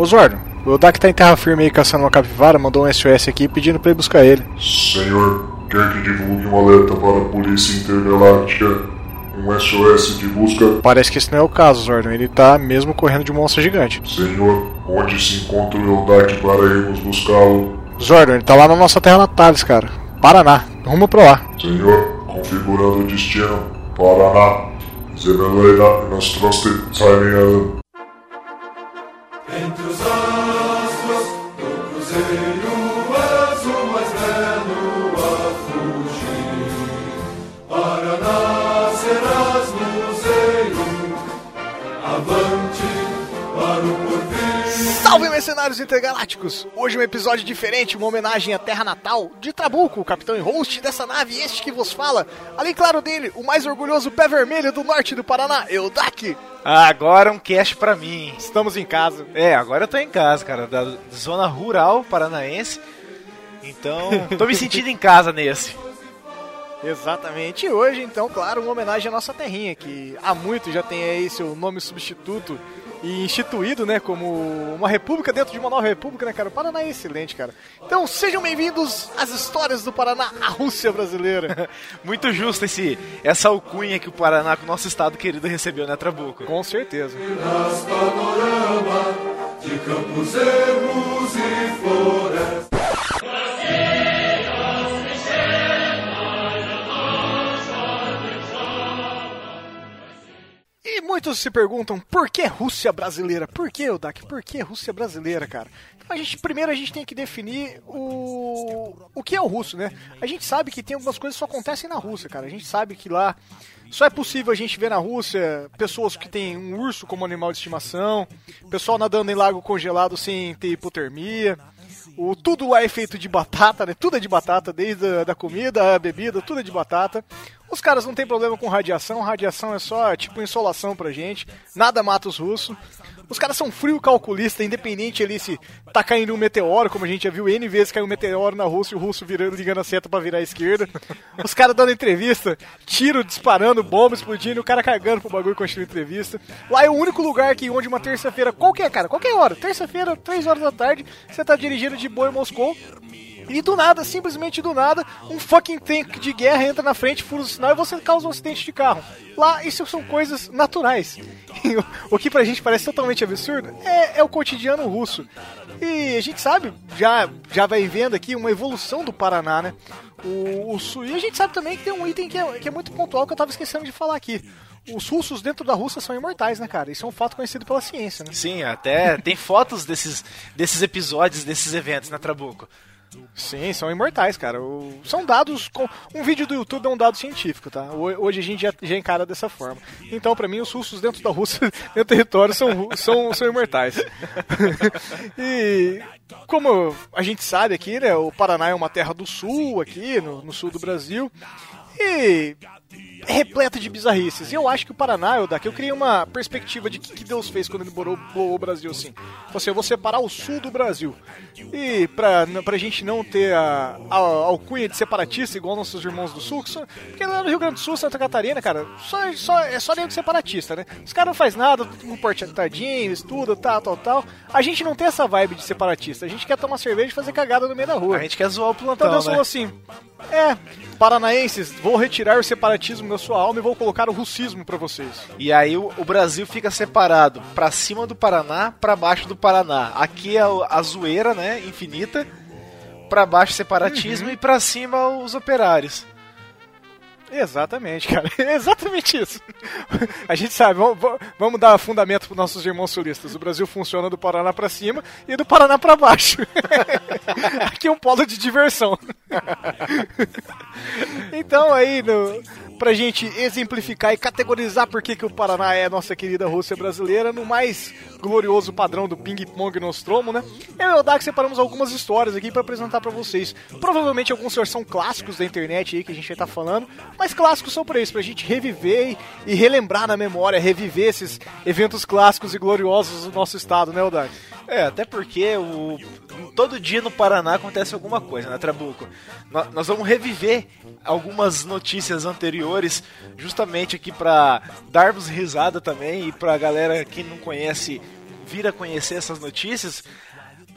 Ô Zordo, o Dak tá em terra firme aí caçando uma capivara, mandou um SOS aqui pedindo pra ir buscar ele. Senhor, quer que divulgue um alerta para a Polícia Intergaláctica? Um SOS de busca? Parece que esse não é o caso, Zordon. Ele tá mesmo correndo de um monstro gigante. Senhor, onde se encontra o Eldak para irmos buscá-lo? Zordon, ele tá lá na nossa terra Natalis, cara. Paraná. Rumo pra lá. Senhor, configurando o destino. Paraná. Zemeloida, nós trouxe Salve, mercenários intergalácticos! Hoje um episódio diferente, uma homenagem à terra natal de Trabuco, o capitão e host dessa nave, este que vos fala. Além, claro, dele, o mais orgulhoso pé vermelho do norte do Paraná, Eudak. Agora um cash pra mim. Estamos em casa. É, agora eu tô em casa, cara, da zona rural paranaense. Então, tô me sentindo em casa nesse. Exatamente. E hoje, então, claro, uma homenagem à nossa terrinha, que há muito já tem aí seu nome substituto e instituído, né, como uma república dentro de uma nova república, né, cara? O Paraná é excelente, cara. Então, sejam bem-vindos às histórias do Paraná, a Rússia brasileira. Muito justo esse, essa alcunha que o Paraná, que o nosso estado querido, recebeu, né, Trabuco? Com certeza. De campos, e florestas. E muitos se perguntam por que Rússia brasileira? Por que, Odak? Por que Rússia brasileira, cara? Então a gente, primeiro a gente tem que definir o, o que é o russo, né? A gente sabe que tem algumas coisas que só acontecem na Rússia, cara. A gente sabe que lá só é possível a gente ver na Rússia pessoas que têm um urso como animal de estimação, pessoal nadando em lago congelado sem ter hipotermia. O, tudo lá é feito de batata, né? Tudo é de batata, desde a da comida, a bebida, tudo é de batata. Os caras não tem problema com radiação, radiação é só tipo insolação pra gente, nada mata os russos. Os caras são frio calculista, independente ali se tá caindo um meteoro, como a gente já viu N vezes caiu um meteoro na Rússia e o russo virando, ligando a seta pra virar à esquerda. Os caras dando entrevista, tiro disparando, bomba explodindo, e o cara cagando pro bagulho construir entrevista. Lá é o único lugar que onde uma terça-feira, qualquer cara, qualquer hora, terça-feira, 3 horas da tarde, você tá dirigindo de boa em Moscou. E do nada, simplesmente do nada, um fucking tank de guerra entra na frente, fura o sinal e você causa um acidente de carro. Lá, isso são coisas naturais. o que pra gente parece totalmente absurdo é, é o cotidiano russo. E a gente sabe, já, já vai vendo aqui uma evolução do Paraná, né? O, o, sul- e a gente sabe também que tem um item que é, que é muito pontual que eu tava esquecendo de falar aqui. Os russos dentro da Rússia são imortais, né, cara? Isso é um fato conhecido pela ciência, né? Sim, até tem fotos desses, desses episódios, desses eventos, né, Trabuco? Sim, são imortais, cara. O- são dados. Com... Um vídeo do YouTube é um dado científico, tá? Ho- Hoje a gente já, já encara dessa forma. Então, pra mim, os russos dentro da Rússia, dentro do território, são, são, são imortais. e como a gente sabe aqui, né? O Paraná é uma terra do sul, aqui, no, no sul do Brasil. E repleto de bizarrices. E eu acho que o Paraná, eu daqui eu criei uma perspectiva de que, que Deus fez quando ele bolou o Brasil assim. Falou assim, eu vou separar o sul do Brasil. E pra, pra gente não ter a, a, alcunha de separatista igual nossos irmãos do sul, que só- porque lá no Rio Grande do Sul, Santa Catarina, cara, só, só, é só nego separatista, né? Os caras não faz nada, um portadinho, estuda, tal, tal, tal. A gente não tem essa vibe de separatista. A gente quer tomar cerveja e fazer cagada no meio da rua. A gente quer zoar o Então plantão, Deus né? falou assim: É, paranaenses, vou retirar o separatismo da sua alma e vou colocar o russismo pra vocês. E aí o, o Brasil fica separado pra cima do Paraná, pra baixo do Paraná. Aqui é a zoeira, né, infinita. Pra baixo separatismo e pra cima os operários. Exatamente, cara. Exatamente isso. A gente sabe, vamos, vamos dar fundamento para nossos irmãos sulistas. O Brasil funciona do Paraná pra cima e do Paraná pra baixo. Aqui é um polo de diversão. Então aí, no, pra gente exemplificar e categorizar por que, que o Paraná é a nossa querida Rússia brasileira, no mais glorioso padrão do ping-pong Nostromo, né? Eu e o Dax separamos algumas histórias aqui pra apresentar pra vocês. Provavelmente alguns são clássicos da internet aí que a gente vai estar falando, mas clássicos são pra isso, pra gente reviver e, relembrar na memória, reviver esses eventos clássicos e gloriosos do nosso estado, né, Dax? É, até porque o, todo dia no Paraná acontece alguma coisa, né, Trabuco? Nós vamos reviver algumas notícias anteriores, justamente aqui pra darmos risada também e pra galera que não conhece vir a conhecer essas notícias.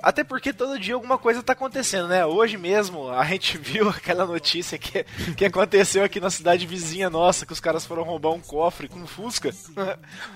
Até porque todo dia alguma coisa tá acontecendo, né? Hoje mesmo a gente viu aquela notícia que, que aconteceu aqui na cidade vizinha nossa, que os caras foram roubar um cofre com um Fusca.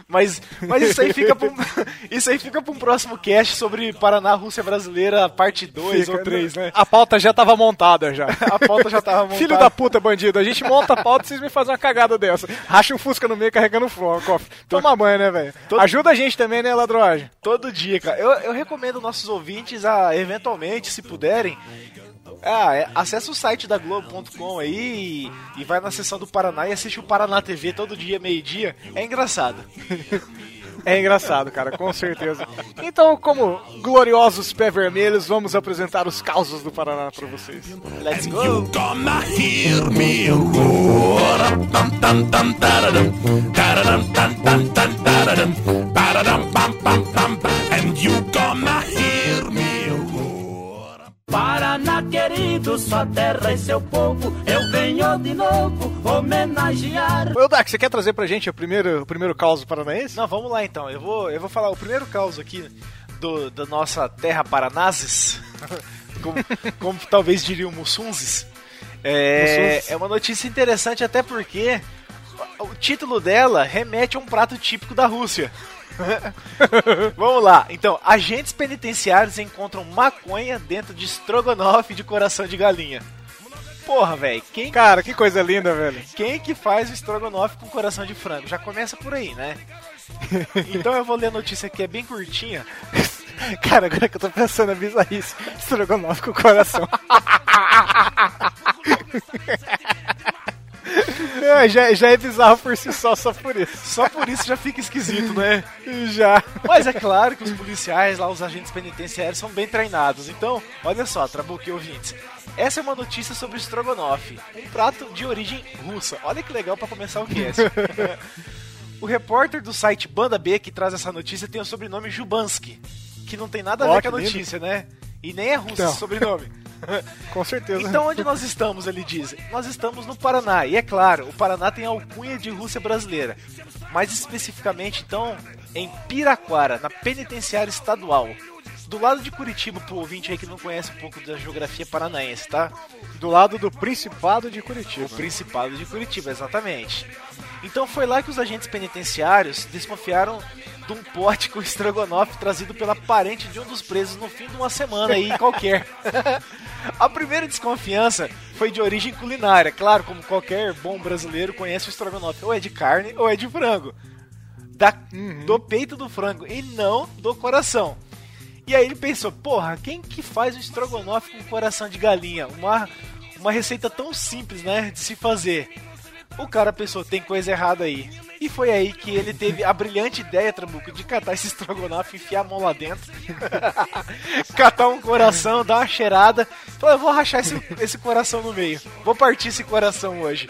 Mas, mas isso aí fica pra um, isso aí fica pra um próximo cast sobre Paraná, Rússia Brasileira, parte 2 Fica- ou 3, né? A pauta já tava montada já. A pauta já tava montada. Filho da puta, bandido. A gente monta a pauta e vocês me fazem uma cagada dessa. Racha um Fusca no meio carregando o cofre. Toma banho, né, velho? Todo- Ajuda a gente também, né, ladroagem? Todo dia, cara. Eu, eu recomendo nossos ouvintes a, eventualmente, se puderem, ah, é, acessa o site da Globo.com aí e, e vai na seção do Paraná e assiste o Paraná TV todo dia, meio-dia. É engraçado. É engraçado, cara, com certeza. Então, como gloriosos pé vermelhos, vamos apresentar os causos do Paraná pra vocês. Let's go! And you gonna hear me. Paraná querido, sua terra e seu povo, eu venho de novo homenagear. Ô, Dak, você quer trazer pra gente o primeiro, o primeiro caos paranaense? Não, vamos lá então. Eu vou, eu vou falar o primeiro caos aqui do, da nossa terra Paranazes, como, como talvez diriam Mussunzes. É, Mussunzes. é uma notícia interessante até porque o título dela remete a um prato típico da Rússia. Vamos lá. Então, agentes penitenciários encontram maconha dentro de estrogonofe de coração de galinha. Porra, velho, quem Cara, que coisa linda, velho. quem que faz o estrogonofe com coração de frango? Já começa por aí, né? Então eu vou ler a notícia que é bem curtinha. Cara, agora que eu tô pensando na bizarrice, estrogonofe com coração. É, já, já é bizarro por si só, só por isso. Só por isso já fica esquisito, né? Já. Mas é claro que os policiais lá, os agentes penitenciários, são bem treinados. Então, olha só, Trabuque ouvintes. Essa é uma notícia sobre estrogonofe, um prato de origem russa. Olha que legal pra começar o cast. o repórter do site Banda B que traz essa notícia tem o sobrenome Jubansky, que não tem nada a ver com a que notícia, né? E nem é russo Então. esse sobrenome. Com certeza. Então onde nós estamos, ele diz? Nós estamos no Paraná. E é claro, o Paraná tem alcunha de Rússia brasileira. Mais especificamente, então, em Piraquara, na penitenciária estadual. Do lado de Curitiba, pro ouvinte aí que não conhece um pouco da geografia paranaense, tá? Do lado do Principado de Curitiba. O Principado de Curitiba, exatamente. Então foi lá que os agentes penitenciários desconfiaram de um pote com estrogonofe trazido pela parente de um dos presos no fim de uma semana aí qualquer. A primeira desconfiança foi de origem culinária. Claro, como qualquer bom brasileiro conhece o estrogonofe, ou é de carne ou é de frango. Da, Do peito do frango e não do coração. E aí ele pensou, porra, quem que faz um estrogonofe com coração de galinha? Uma, uma receita tão simples, né, de se fazer. O cara pensou, tem coisa errada aí. E foi aí que ele teve a brilhante ideia, Trabuco, de catar esse estrogonofe, enfiar a mão lá dentro, catar um coração, dar uma cheirada. Falou, eu vou rachar esse, esse coração no meio. Vou partir esse coração hoje.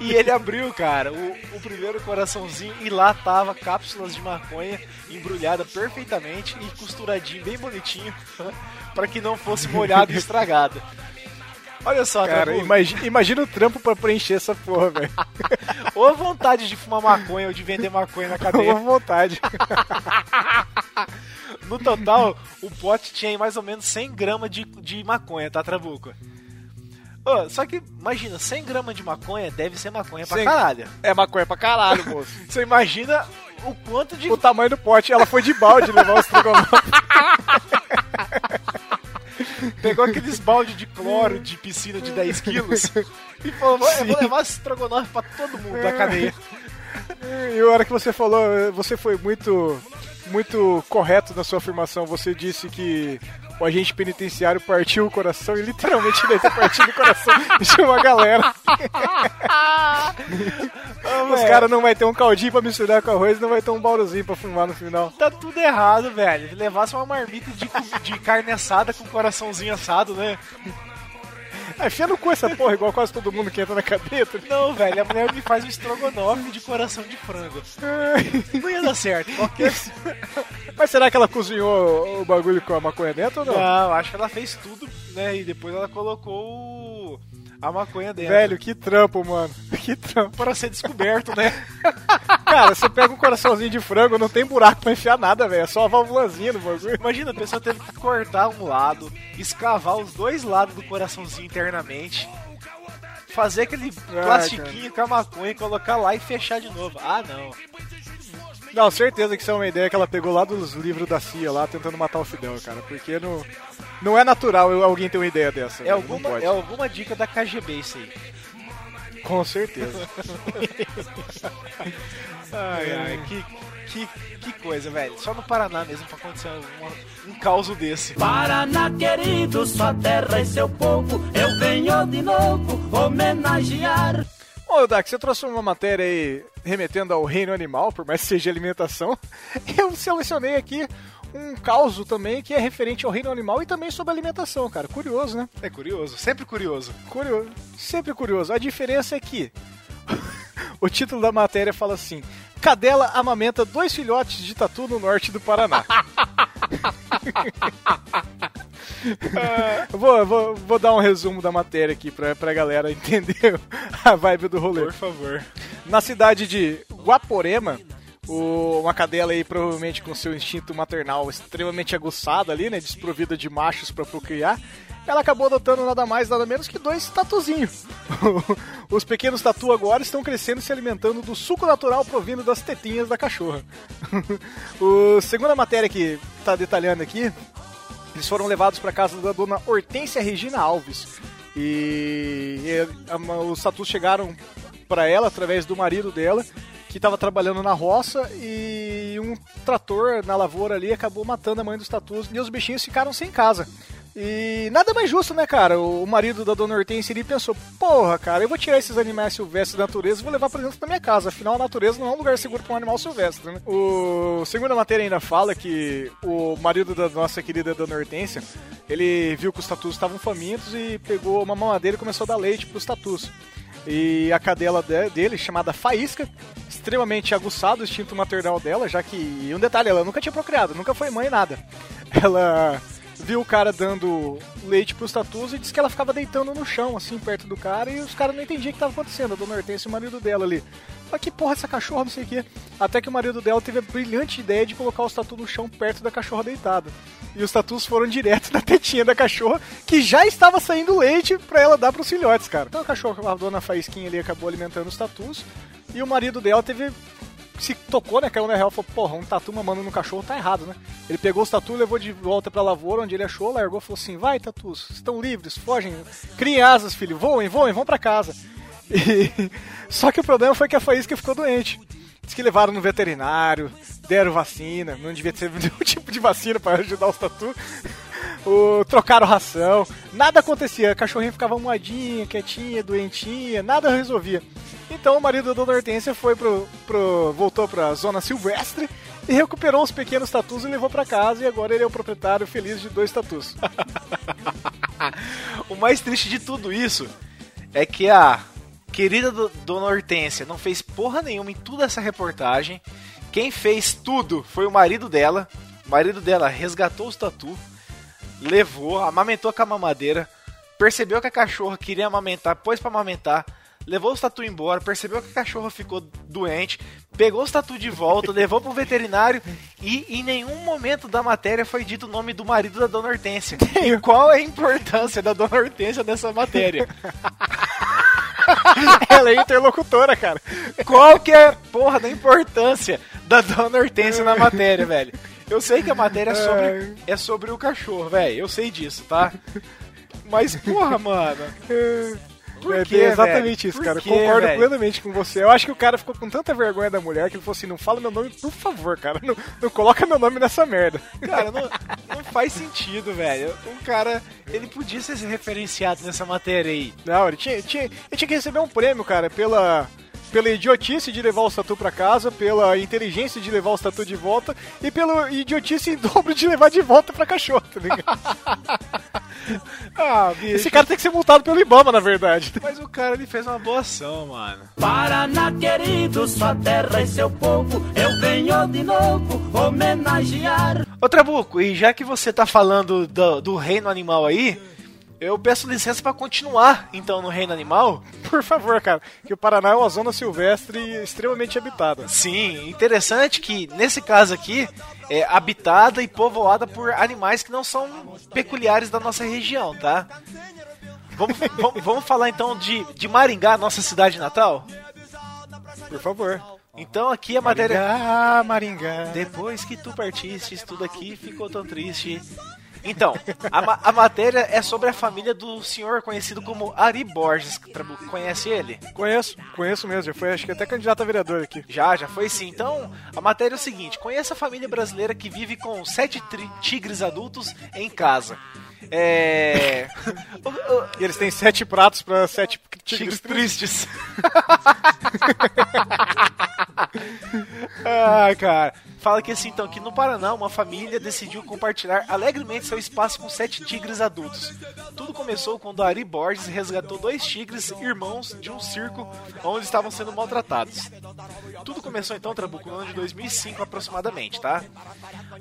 E ele abriu, cara, o, o primeiro coraçãozinho e lá tava cápsulas de maconha embrulhada perfeitamente e costuradinho, bem bonitinho, para que não fosse molhado e estragado. Olha só, Cara, imagina, imagina o trampo pra preencher essa porra, velho. Ou a vontade de fumar maconha ou de vender maconha na cadeia. vontade. No total, o pote tinha aí mais ou menos 100 gramas de, de maconha, tá, Trabuco? Ô, só que, imagina, 100 gramas de maconha deve ser maconha pra Cem- caralho. É maconha pra caralho, moço. Você imagina o quanto de O tamanho do pote. Ela foi de balde levar o estrogonofe. Pegou aqueles balde de cloro de piscina de 10 quilos e falou: "Vou- eu vou levar esse estrogonofe pra todo mundo da cadeia. E a hora que você falou, você foi muito, muito correto na sua afirmação. Você disse que o agente penitenciário partiu o coração e literalmente deve ter partido o coração de uma galera. Os caras não vai ter um caldinho pra misturar com arroz, não vai ter um bauruzinho pra fumar no final. Tá tudo errado, velho. Levasse uma marmita de, de carne assada com coraçãozinho assado, né? Enfia no cu essa porra, igual quase todo mundo que entra na cadeia. ligado? Não, velho, a mulher me faz um estrogonofe de coração de frango. Não ia dar certo. Qualquer... Mas será que ela cozinhou o bagulho com a maconha dentro ou não? Não, acho que ela fez tudo, né? E depois ela colocou o- a maconha dentro. Velho, que trampo, mano. Que trampo. para ser descoberto, né? Cara, você pega um coraçãozinho de frango, não tem buraco pra enfiar nada, velho. É só a válvulazinha no bagulho. Imagina, a pessoa teve que cortar um lado, escavar os dois lados do coraçãozinho internamente, fazer aquele Ah, plastiquinho com a maconha, colocar lá e fechar de novo. Ah, não. Não, certeza que isso é uma ideia que ela pegou lá dos livros da CIA lá, tentando matar o Fidel, cara. Porque não, não é natural eu- alguém ter uma ideia dessa. É alguma, é alguma dica da KGB isso aí. Com certeza. Ai, ai, que, que, que coisa, velho. Só no Paraná mesmo pra acontecer um, um caos desse. Paraná querido, sua terra e seu povo, eu venho de novo homenagear. Ô, Dak, você trouxe uma matéria aí remetendo ao reino animal, por mais que seja alimentação. Eu selecionei aqui um caos também que é referente ao reino animal e também sobre alimentação, cara. Curioso, né? É curioso, sempre curioso. Curioso. Sempre curioso. A diferença é que o título da matéria fala assim: Cadela amamenta dois filhotes de tatu no norte do Paraná. Eu vou, vou, vou dar um resumo da matéria aqui pra, pra galera entender a vibe do rolê. Por favor. Na cidade de Guaporema, o- uma cadela aí provavelmente com seu instinto maternal extremamente aguçado ali, né, desprovida de machos pra procriar, ela acabou adotando nada mais, nada menos que dois tatuzinhos. Os pequenos tatu agora estão crescendo e se alimentando do suco natural provindo das tetinhas da cachorra. o segunda matéria que tá detalhando aqui, eles foram levados para casa da dona Hortência Regina Alves. E, e, a- os tatus chegaram para ela através do marido dela, que estava trabalhando na roça e um trator na lavoura ali acabou matando a mãe dos tatus e os bichinhos ficaram sem casa. E nada mais justo, né, cara? O marido da dona Hortência ali pensou: porra, cara, eu vou tirar esses animais silvestres da natureza e vou levar pra dentro da minha casa. Afinal, a natureza não é um lugar seguro pra um animal silvestre, né? O segunda matéria ainda fala que o marido da nossa querida dona Hortência ele viu que os tatus estavam famintos e pegou uma mamadeira e começou a dar leite pros tatus. E a cadela de- dele, chamada Faísca, extremamente aguçado o instinto maternal dela, já que. E um detalhe, ela nunca tinha procriado, nunca foi mãe nada. Ela viu o cara dando leite pros tatus e disse que ela ficava deitando no chão, assim, perto do cara, e os caras não entendiam o que estava acontecendo, a dona Hortência e o marido dela ali. Mas que porra essa cachorra, não sei o quê. Até que o marido dela teve a brilhante ideia de colocar os tatus no chão perto da cachorra deitada. E os tatus foram direto na tetinha da cachorra, que já estava saindo leite pra ela dar pros filhotes, cara. Então a cachorra, a dona Faísquinha ali, acabou alimentando os tatus, e o marido dela teve se tocou, né? Caiu na real e falou, porra, um tatu mamando no cachorro tá errado, né? Ele pegou os tatu, levou de volta pra lavoura, onde ele achou, largou falou assim, vai, tatus, estão livres, fogem, criem asas, filho, voem, voem, vão pra casa. E... Só que o problema foi que a faísca ficou doente. Diz que levaram no veterinário, deram vacina, não devia ter nenhum tipo de vacina pra ajudar os tatu. O, trocaram ração, nada acontecia, a cachorrinha ficava moadinha, quietinha, doentinha, nada resolvia. Então o marido da dona Hortência foi pro, pro, voltou pra zona silvestre e recuperou os pequenos tatus e levou pra casa e agora ele é o proprietário feliz de dois tatus. O mais triste de tudo isso é que a querida do- Dona Hortência não fez porra nenhuma em toda essa reportagem. Quem fez tudo foi o marido dela. O marido dela resgatou os tatu, levou, amamentou com a mamadeira, percebeu que a cachorra queria amamentar, pôs pra amamentar, levou os tatu embora, percebeu que a cachorra ficou doente, pegou os tatu de volta, levou pro veterinário e em nenhum momento da matéria foi dito o nome do marido da Dona Hortência. E qual é a importância da Dona Hortência nessa matéria? Ela é interlocutora, cara. Qual que é a porra da importância da Dona Hortência na matéria, velho? Eu sei que a matéria é sobre, é sobre o cachorro, velho. Eu sei disso, tá? Mas, porra, mano. Por é, quê, é exatamente velho? isso, Por cara. quê, Concordo velho? plenamente com você. Eu acho que o cara ficou com tanta vergonha da mulher que ele falou assim: não fala meu nome, por favor, cara. Não, não coloca meu nome nessa merda. Cara, não, não faz sentido, velho. Um cara, ele podia ser referenciado nessa matéria aí. Não, ele tinha, tinha, ele tinha que receber um prêmio, cara, pela, pela idiotice de levar o tatu pra casa, pela inteligência de levar o tatu de volta e pela idiotice em dobro de levar de volta pra cachorro, tá ligado? Ah, bicho. Esse cara tem que ser multado pelo Ibama, na verdade. Mas o cara, ele fez uma boa ação, mano. Paraná querido, sua terra e seu povo, eu venho de novo homenagear. Ô Trabuco, e já que você tá falando do, do reino animal aí, Eu peço licença pra continuar, então, no Reino Animal. Por favor, cara, que o Paraná é uma zona silvestre extremamente habitada. Sim, interessante que, nesse caso aqui, é habitada e povoada por animais que não são peculiares da nossa região, tá? Vamos, vamos, vamos falar então de, de Maringá, nossa cidade natal? Por favor. Então aqui a matéria... Ah, Maringá. Depois que tu partiste, tudo aqui ficou tão triste. Então, a, ma- a matéria é sobre a família do senhor conhecido como Ari Borges. Conhece ele? Conheço, conheço mesmo. Já foi, acho que até candidato a vereador aqui. Já, já foi sim. Então, a matéria é o seguinte: conheça a família brasileira que vive com sete tigres adultos em casa. É. E eles têm sete pratos pra sete tigres tigres tristes. ah, cara. Fala que assim, então, que no Paraná uma família decidiu compartilhar alegremente seu espaço com sete tigres adultos. Tudo começou quando Ari Borges resgatou dois tigres irmãos de um circo onde estavam sendo maltratados. Tudo começou então, Trabuco, no ano de 2005 aproximadamente, tá?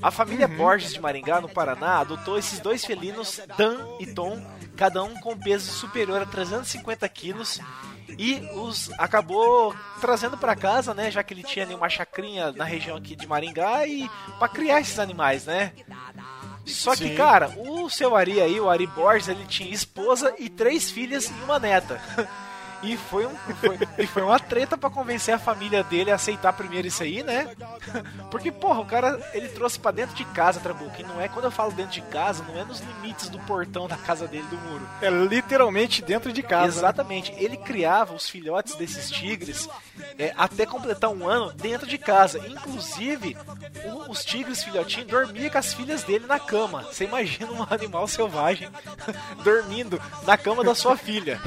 A família Borges de Maringá, no Paraná, adotou esses dois felinos, Dan e Tom, cada um com peso superior a 350 quilos, e os acabou trazendo pra casa, né, já que ele tinha ali uma chacrinha na região aqui de Maringá e pra criar esses animais, né? Só que, Sim. cara, o seu Ari aí, o Ari Borges, ele tinha esposa e três filhas e uma neta. E foi, um, foi, e foi uma treta pra convencer a família dele a aceitar primeiro isso aí, né? Porque, porra, o cara, ele trouxe pra dentro de casa, Trabuco. E não é, quando eu falo dentro de casa, não é nos limites do portão da casa dele, do muro. É literalmente dentro de casa. né? Exatamente. Ele criava os filhotes desses tigres é, até completar um ano dentro de casa. Inclusive, o- os tigres filhotinhos dormiam com as filhas dele na cama. Você imagina um animal selvagem dormindo na cama da sua filha.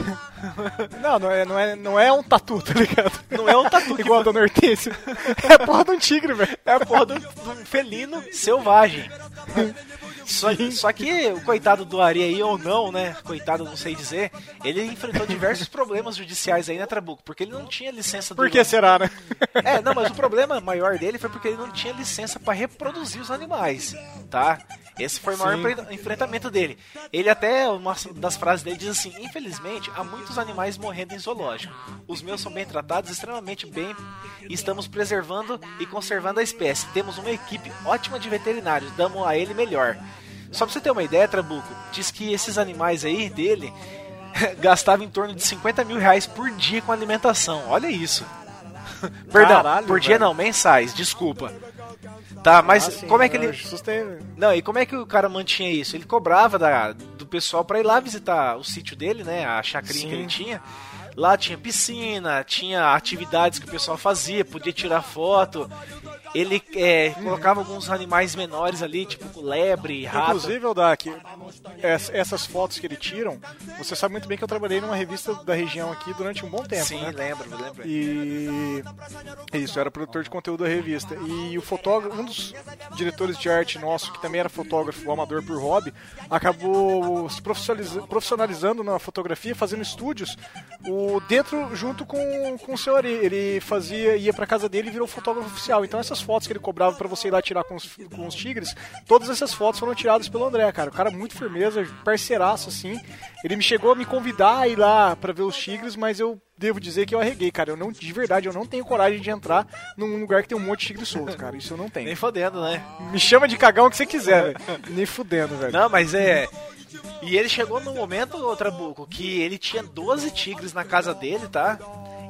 Não, não é, não, é, não é um tatu, tá ligado? Não é um tatu Igual a Dona Hortência. É a porra de um tigre, velho. É a porra de um felino selvagem. Só, só que o coitado do Ari aí, ou não, né? Coitado, não sei dizer. Ele enfrentou diversos problemas judiciais aí, né, Trabuco? Porque ele não tinha licença do. Por que será, né? É, não, mas o problema maior dele foi porque ele não tinha licença pra reproduzir os animais, tá? Esse foi o maior Sim. enfre- enfrentamento dele. Ele até, uma das frases dele diz assim: Infelizmente, há muitos animais morrendo em zoológico. Os meus são bem tratados, extremamente bem, estamos preservando e conservando a espécie. Temos uma equipe ótima de veterinários, damos a ele melhor. Só pra você ter uma ideia, Trabuco, diz que esses animais aí dele gastavam em torno de 50 mil reais por dia com alimentação. Olha isso. Perdão, Caralho, por dia velho. não, mensais, desculpa. Tá, mas Ah, sim, como é que eu ele. assustei, velho. Não, e como é que o cara mantinha isso? Ele cobrava da, do pessoal pra ir lá visitar o sítio dele, né? A chacrinha que Sim. ele tinha. Lá tinha piscina, tinha atividades que o pessoal fazia, podia tirar foto. Ele é, colocava alguns animais menores ali, tipo lebre, rato. Inclusive, Eldak, ess- essas fotos que ele tiram, você sabe muito bem que eu trabalhei numa revista da região aqui durante um bom tempo, Sim, né? lembro, lembro. E isso, eu era produtor de conteúdo da revista. E o fotógrafo, um dos diretores de arte nosso, que também era fotógrafo amador por hobby, acabou se profissionaliza- profissionalizando na fotografia, fazendo estúdios o dentro junto com, com o seu Ari. Ele fazia, ia pra casa dele e virou fotógrafo oficial. Então essas fotos que ele cobrava pra você ir lá tirar com os, com os tigres, todas essas fotos foram tiradas pelo André, cara. O cara muito firmeza, parceiraço assim. Ele me chegou a me convidar a ir lá pra ver os tigres, mas eu devo dizer que eu arreguei, cara. Eu não, de verdade, eu não tenho coragem de entrar num lugar que tem um monte de tigre solto, cara. Isso eu não tenho. Nem fodendo, né? Me chama de cagão o que você quiser, velho. Nem fudendo, velho. Não, mas é. E ele chegou no momento, ô Trabuco, que ele tinha 12 tigres na casa dele, tá?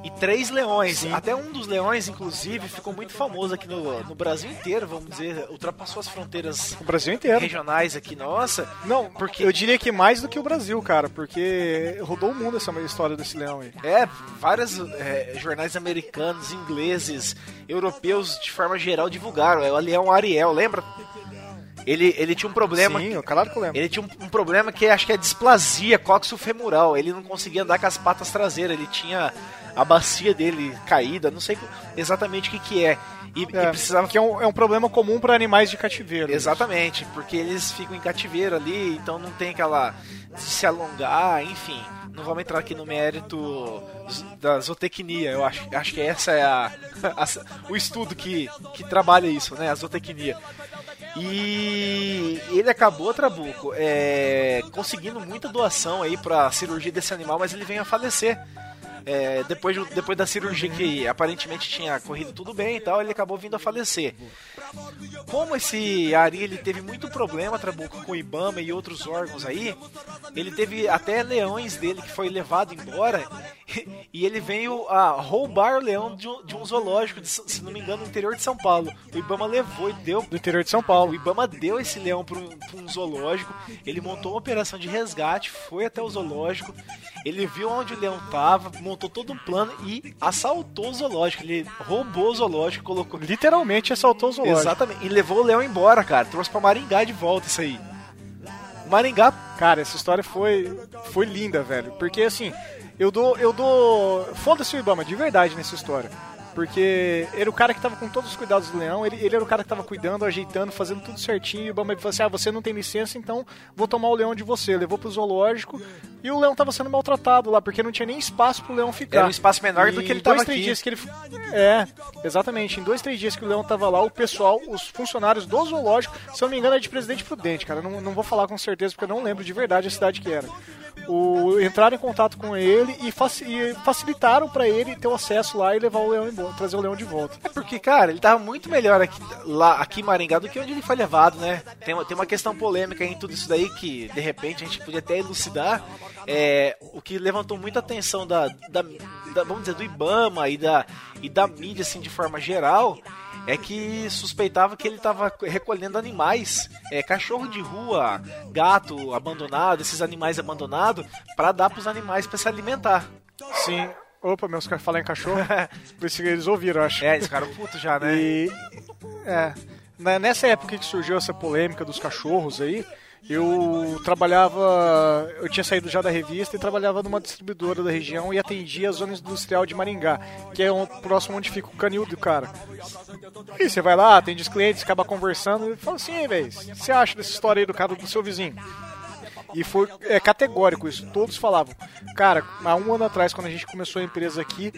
E três leões. Até um dos leões, inclusive, ficou muito famoso aqui no, no Brasil inteiro, vamos dizer. Ultrapassou as fronteiras O Brasil inteiro. regionais aqui, nossa. Não, Porque- eu diria que mais do que o Brasil, cara, porque rodou o mundo essa história desse leão aí. É, vários é, jornais americanos, ingleses, europeus, de forma geral, divulgaram. É o leão Ariel, lembra? Ele, ele tinha um problema. Sim, claro que eu lembro. Ele tinha um, um problema que acho que é displasia coxofemoral. Ele não conseguia andar com as patas traseiras. Ele tinha a bacia dele caída. Não sei exatamente o que, que é. E, e É, precisava. que é um, é um problema comum para animais de cativeiro. Exatamente, porque eles ficam em cativeiro ali, então não tem aquela de se alongar, enfim. Não vamos entrar aqui no mérito da zootecnia, eu acho, acho que essa é a, a- o estudo que, que trabalha isso, né, a zootecnia. E ele acabou, Trabuco, é, conseguindo muita doação aí pra cirurgia desse animal, mas ele veio a falecer. É, depois, de- depois da cirurgia que aparentemente tinha corrido tudo bem e tal, ele acabou vindo a falecer. Como esse Ari ele teve muito problema, Trabuco, com o Ibama e outros órgãos aí, ele teve até leões dele que foi levado embora e ele veio a roubar o leão de um, de um zoológico, de, se não me engano, no interior de São Paulo. O Ibama levou e deu Do interior de São o Paulo. Ibama deu esse leão para um, um zoológico, ele montou uma operação de resgate, foi até o zoológico, ele viu onde o leão tava, montou todo um plano e assaltou o zoológico. Ele roubou o zoológico, colocou. Literalmente assaltou o zoológico. Exatamente, e levou o leão embora, cara. Trouxe pra Maringá de volta isso aí. Maringá, Cara, essa história foi, foi linda, velho. Porque assim, eu dou. Eu dou. Foda-se o Ibama, de verdade nessa história. Porque era o cara que tava com todos os cuidados do leão, ele, ele era o cara que tava cuidando, ajeitando, fazendo tudo certinho. E o Ibama falou assim: ah, você não tem licença, então vou tomar o leão de você. Levou pro zoológico e o leão tava sendo maltratado lá, porque não tinha nem espaço pro leão ficar. Era um espaço menor do E que ele em dois, tava três aqui. dias que ele. É, exatamente. Em dois, três dias que o leão tava lá, o pessoal, os funcionários do zoológico, se eu não me engano, é de Presidente Prudente, cara. Não, não vou falar com certeza porque eu não lembro de verdade a cidade que era. O, entraram em contato com ele e, faci- e facilitaram pra ele ter o acesso lá e levar o leão embora, trazer o leão de volta. É porque, cara, ele tava muito melhor aqui, lá, aqui em Maringá do que onde ele foi levado, né? Tem, uma- tem uma questão polêmica em tudo isso daí que, de repente, a gente podia até elucidar. É, o que levantou muita atenção da, da, da- vamos dizer, do Ibama e da, e da mídia, assim, de forma geral, é que suspeitava que ele tava recolhendo animais, é, cachorro de rua, gato abandonado, esses animais abandonados, para dar pros animais para se alimentar. Sim. Opa, meus caras falam em cachorro. Por isso que eles ouviram, acho. É, eles ficaram putos já, né? E é, na- nessa época que surgiu essa polêmica dos cachorros aí, eu trabalhava, eu tinha saído já da revista e trabalhava numa distribuidora da região e atendia a zona industrial de Maringá, que é um, próximo onde fica o canil do cara. E você vai lá, atende os clientes, acaba conversando e fala assim, velho, o que você acha dessa história aí do cara do seu vizinho? E foi é, categórico isso. Todos falavam. Cara, há um ano atrás, quando a gente começou a empresa aqui,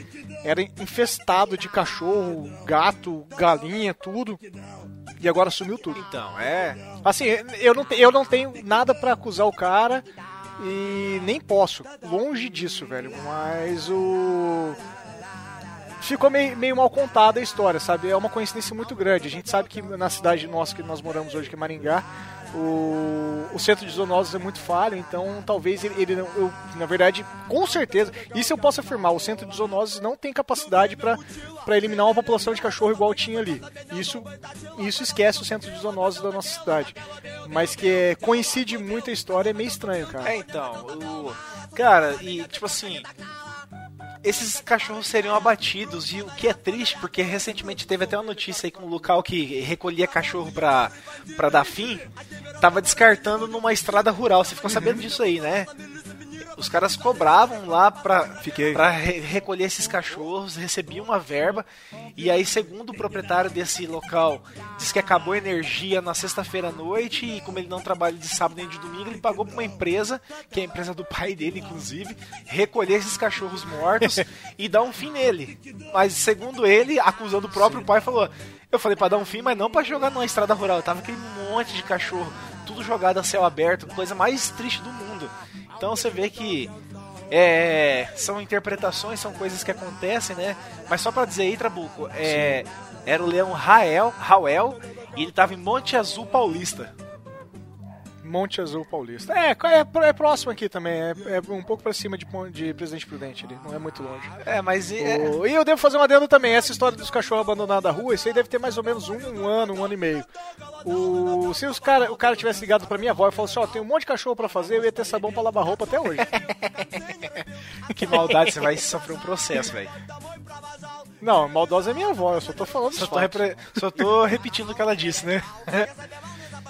era infestado de cachorro, gato, galinha, tudo. E agora sumiu tudo. Então, é. Assim, eu não, eu não tenho nada pra acusar o cara e nem posso. Longe disso, velho. Mas o. Ficou meio, meio mal contada a história, sabe? É uma coincidência muito grande. A gente sabe que na cidade nossa que nós moramos hoje, que é Maringá, o, o centro de zoonoses é muito falho, então talvez ele, ele não- eu, na verdade, com certeza, isso eu posso afirmar, o centro de zoonoses não tem capacidade para eliminar uma população de cachorro igual tinha ali. Isso, isso esquece o centro de zoonoses da nossa cidade. Mas que é, coincide muito a história é meio estranho, cara. É, então, o. Cara, e tipo assim. Esses cachorros seriam abatidos, e o que é triste, porque recentemente teve até uma notícia aí que um local que recolhia cachorro pra, pra dar fim tava descartando numa estrada rural. Você ficou sabendo disso aí, né? Os caras cobravam lá pra, Fiquei. pra re- recolher esses cachorros, recebiam uma verba, e aí, segundo o proprietário desse local, diz que acabou a energia na sexta-feira à noite, e como ele não trabalha de sábado nem de domingo, ele pagou pra uma empresa, que é a empresa do pai dele, inclusive, recolher esses cachorros mortos e dar um fim nele. Mas, segundo ele, acusando o próprio pai, falou: Eu falei pra dar um fim, mas não pra jogar numa estrada rural. Tava aquele monte de cachorro, tudo jogado a céu aberto, coisa mais triste do mundo. Então você vê que é, são interpretações, são coisas que acontecem, né? Mas só pra dizer aí, Trabuco, é, era o leão Rael, Rael e ele tava em Monte Azul Paulista. Monte Azul Paulista. É, é, é próximo aqui também. É, é um pouco pra cima de, de Presidente Prudente ali. Não é muito longe. É, mas é, O- E eu devo fazer um adendo também. Essa história dos cachorros abandonados na rua, isso aí deve ter mais ou menos um, um ano, um ano e meio. O, se os cara, o cara tivesse ligado pra minha avó e falou assim: Ó, tem um monte de cachorro pra fazer, eu ia ter sabão pra lavar roupa até hoje. que maldade, você vai sofrer um processo, velho. Não, maldosa é minha avó, eu só tô falando Só tô, repre- só tô repetindo o que ela disse, né?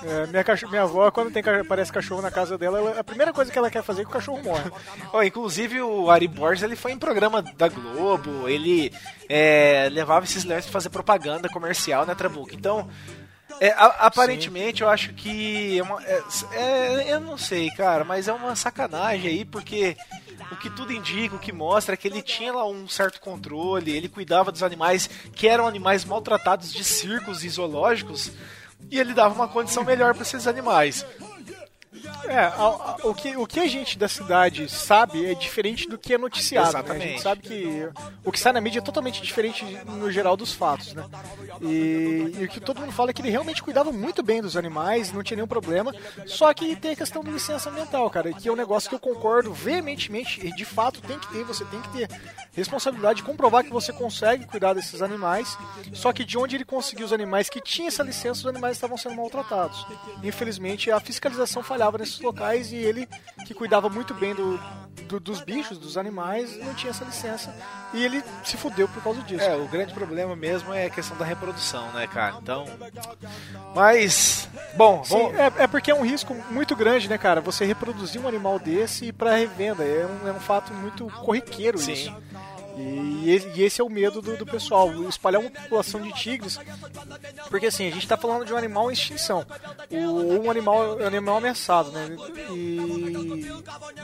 É, minha, minha avó, quando tem, aparece cachorro na casa dela, ela- a primeira coisa que ela quer fazer é que o cachorro morre. Ó, inclusive o Ari Borges ele foi em programa da Globo, ele é, levava esses leões pra fazer propaganda comercial, né, Trabuco? Então, é, a- aparentemente eu acho que é uma, é- é- eu não sei, cara, mas é uma sacanagem aí, porque o que tudo indica, o que mostra é que ele tinha lá um certo controle, ele cuidava dos animais que eram animais maltratados de circos e zoológicos e ele dava uma condição melhor para esses animais. É, a- a- o, que, o que a gente da cidade sabe é diferente do que é noticiado. né? A gente sabe que o que sai na mídia é totalmente diferente no geral dos fatos, né? E, e o que todo mundo fala é que ele realmente cuidava muito bem dos animais, não tinha nenhum problema. Só que tem a questão de licença ambiental, cara, que é um negócio que eu concordo veementemente. E de fato tem que ter, você tem que ter responsabilidade de comprovar que você consegue cuidar desses animais. Só que de onde ele conseguiu os animais que tinha essa licença, os animais estavam sendo maltratados. Infelizmente, a fiscalização falhava nesses locais e ele, que cuidava muito bem do, do- dos bichos, dos animais, não tinha essa licença. E ele se fudeu por causa disso. É, o grande problema mesmo é a questão da reprodução, né, cara? Então. Mas. Bom, Sim, vamos. é, é porque é um risco muito grande, né, cara? Você reproduzir um animal desse para revenda. É um, é um fato muito corriqueiro Sim. isso. E, e- esse é o medo do, do pessoal, espalhar uma população de tigres, porque assim, a gente tá falando de um animal em extinção, o, um animal, um animal ameaçado, né? E.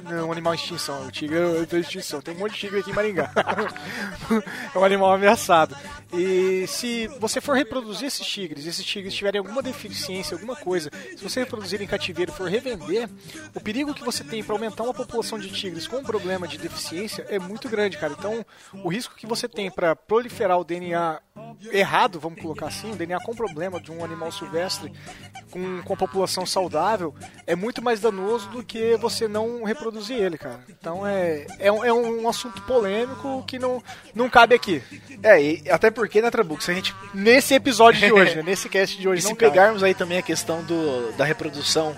Não, um animal em extinção, o tigre é em extinção, tem um monte de tigre aqui em Maringá. é um animal ameaçado. E se você for reproduzir esses tigres, esses tigres tiverem alguma deficiência, alguma coisa, se você reproduzir em cativeiro e for revender, o perigo que você tem para aumentar uma população de tigres com um problema de deficiência é muito grande, cara. Então, o risco que você tem para proliferar o DNA errado, vamos colocar assim, o DNA com problema de um animal silvestre com, com a população saudável, é muito mais danoso do que você não reproduzir ele, cara. Então é, é, um, é um assunto polêmico que não, não cabe aqui. É, e até porque, né, Trabuco, se a gente. Nesse episódio de hoje, né? nesse cast de hoje, se pegarmos aí também a questão do, da reprodução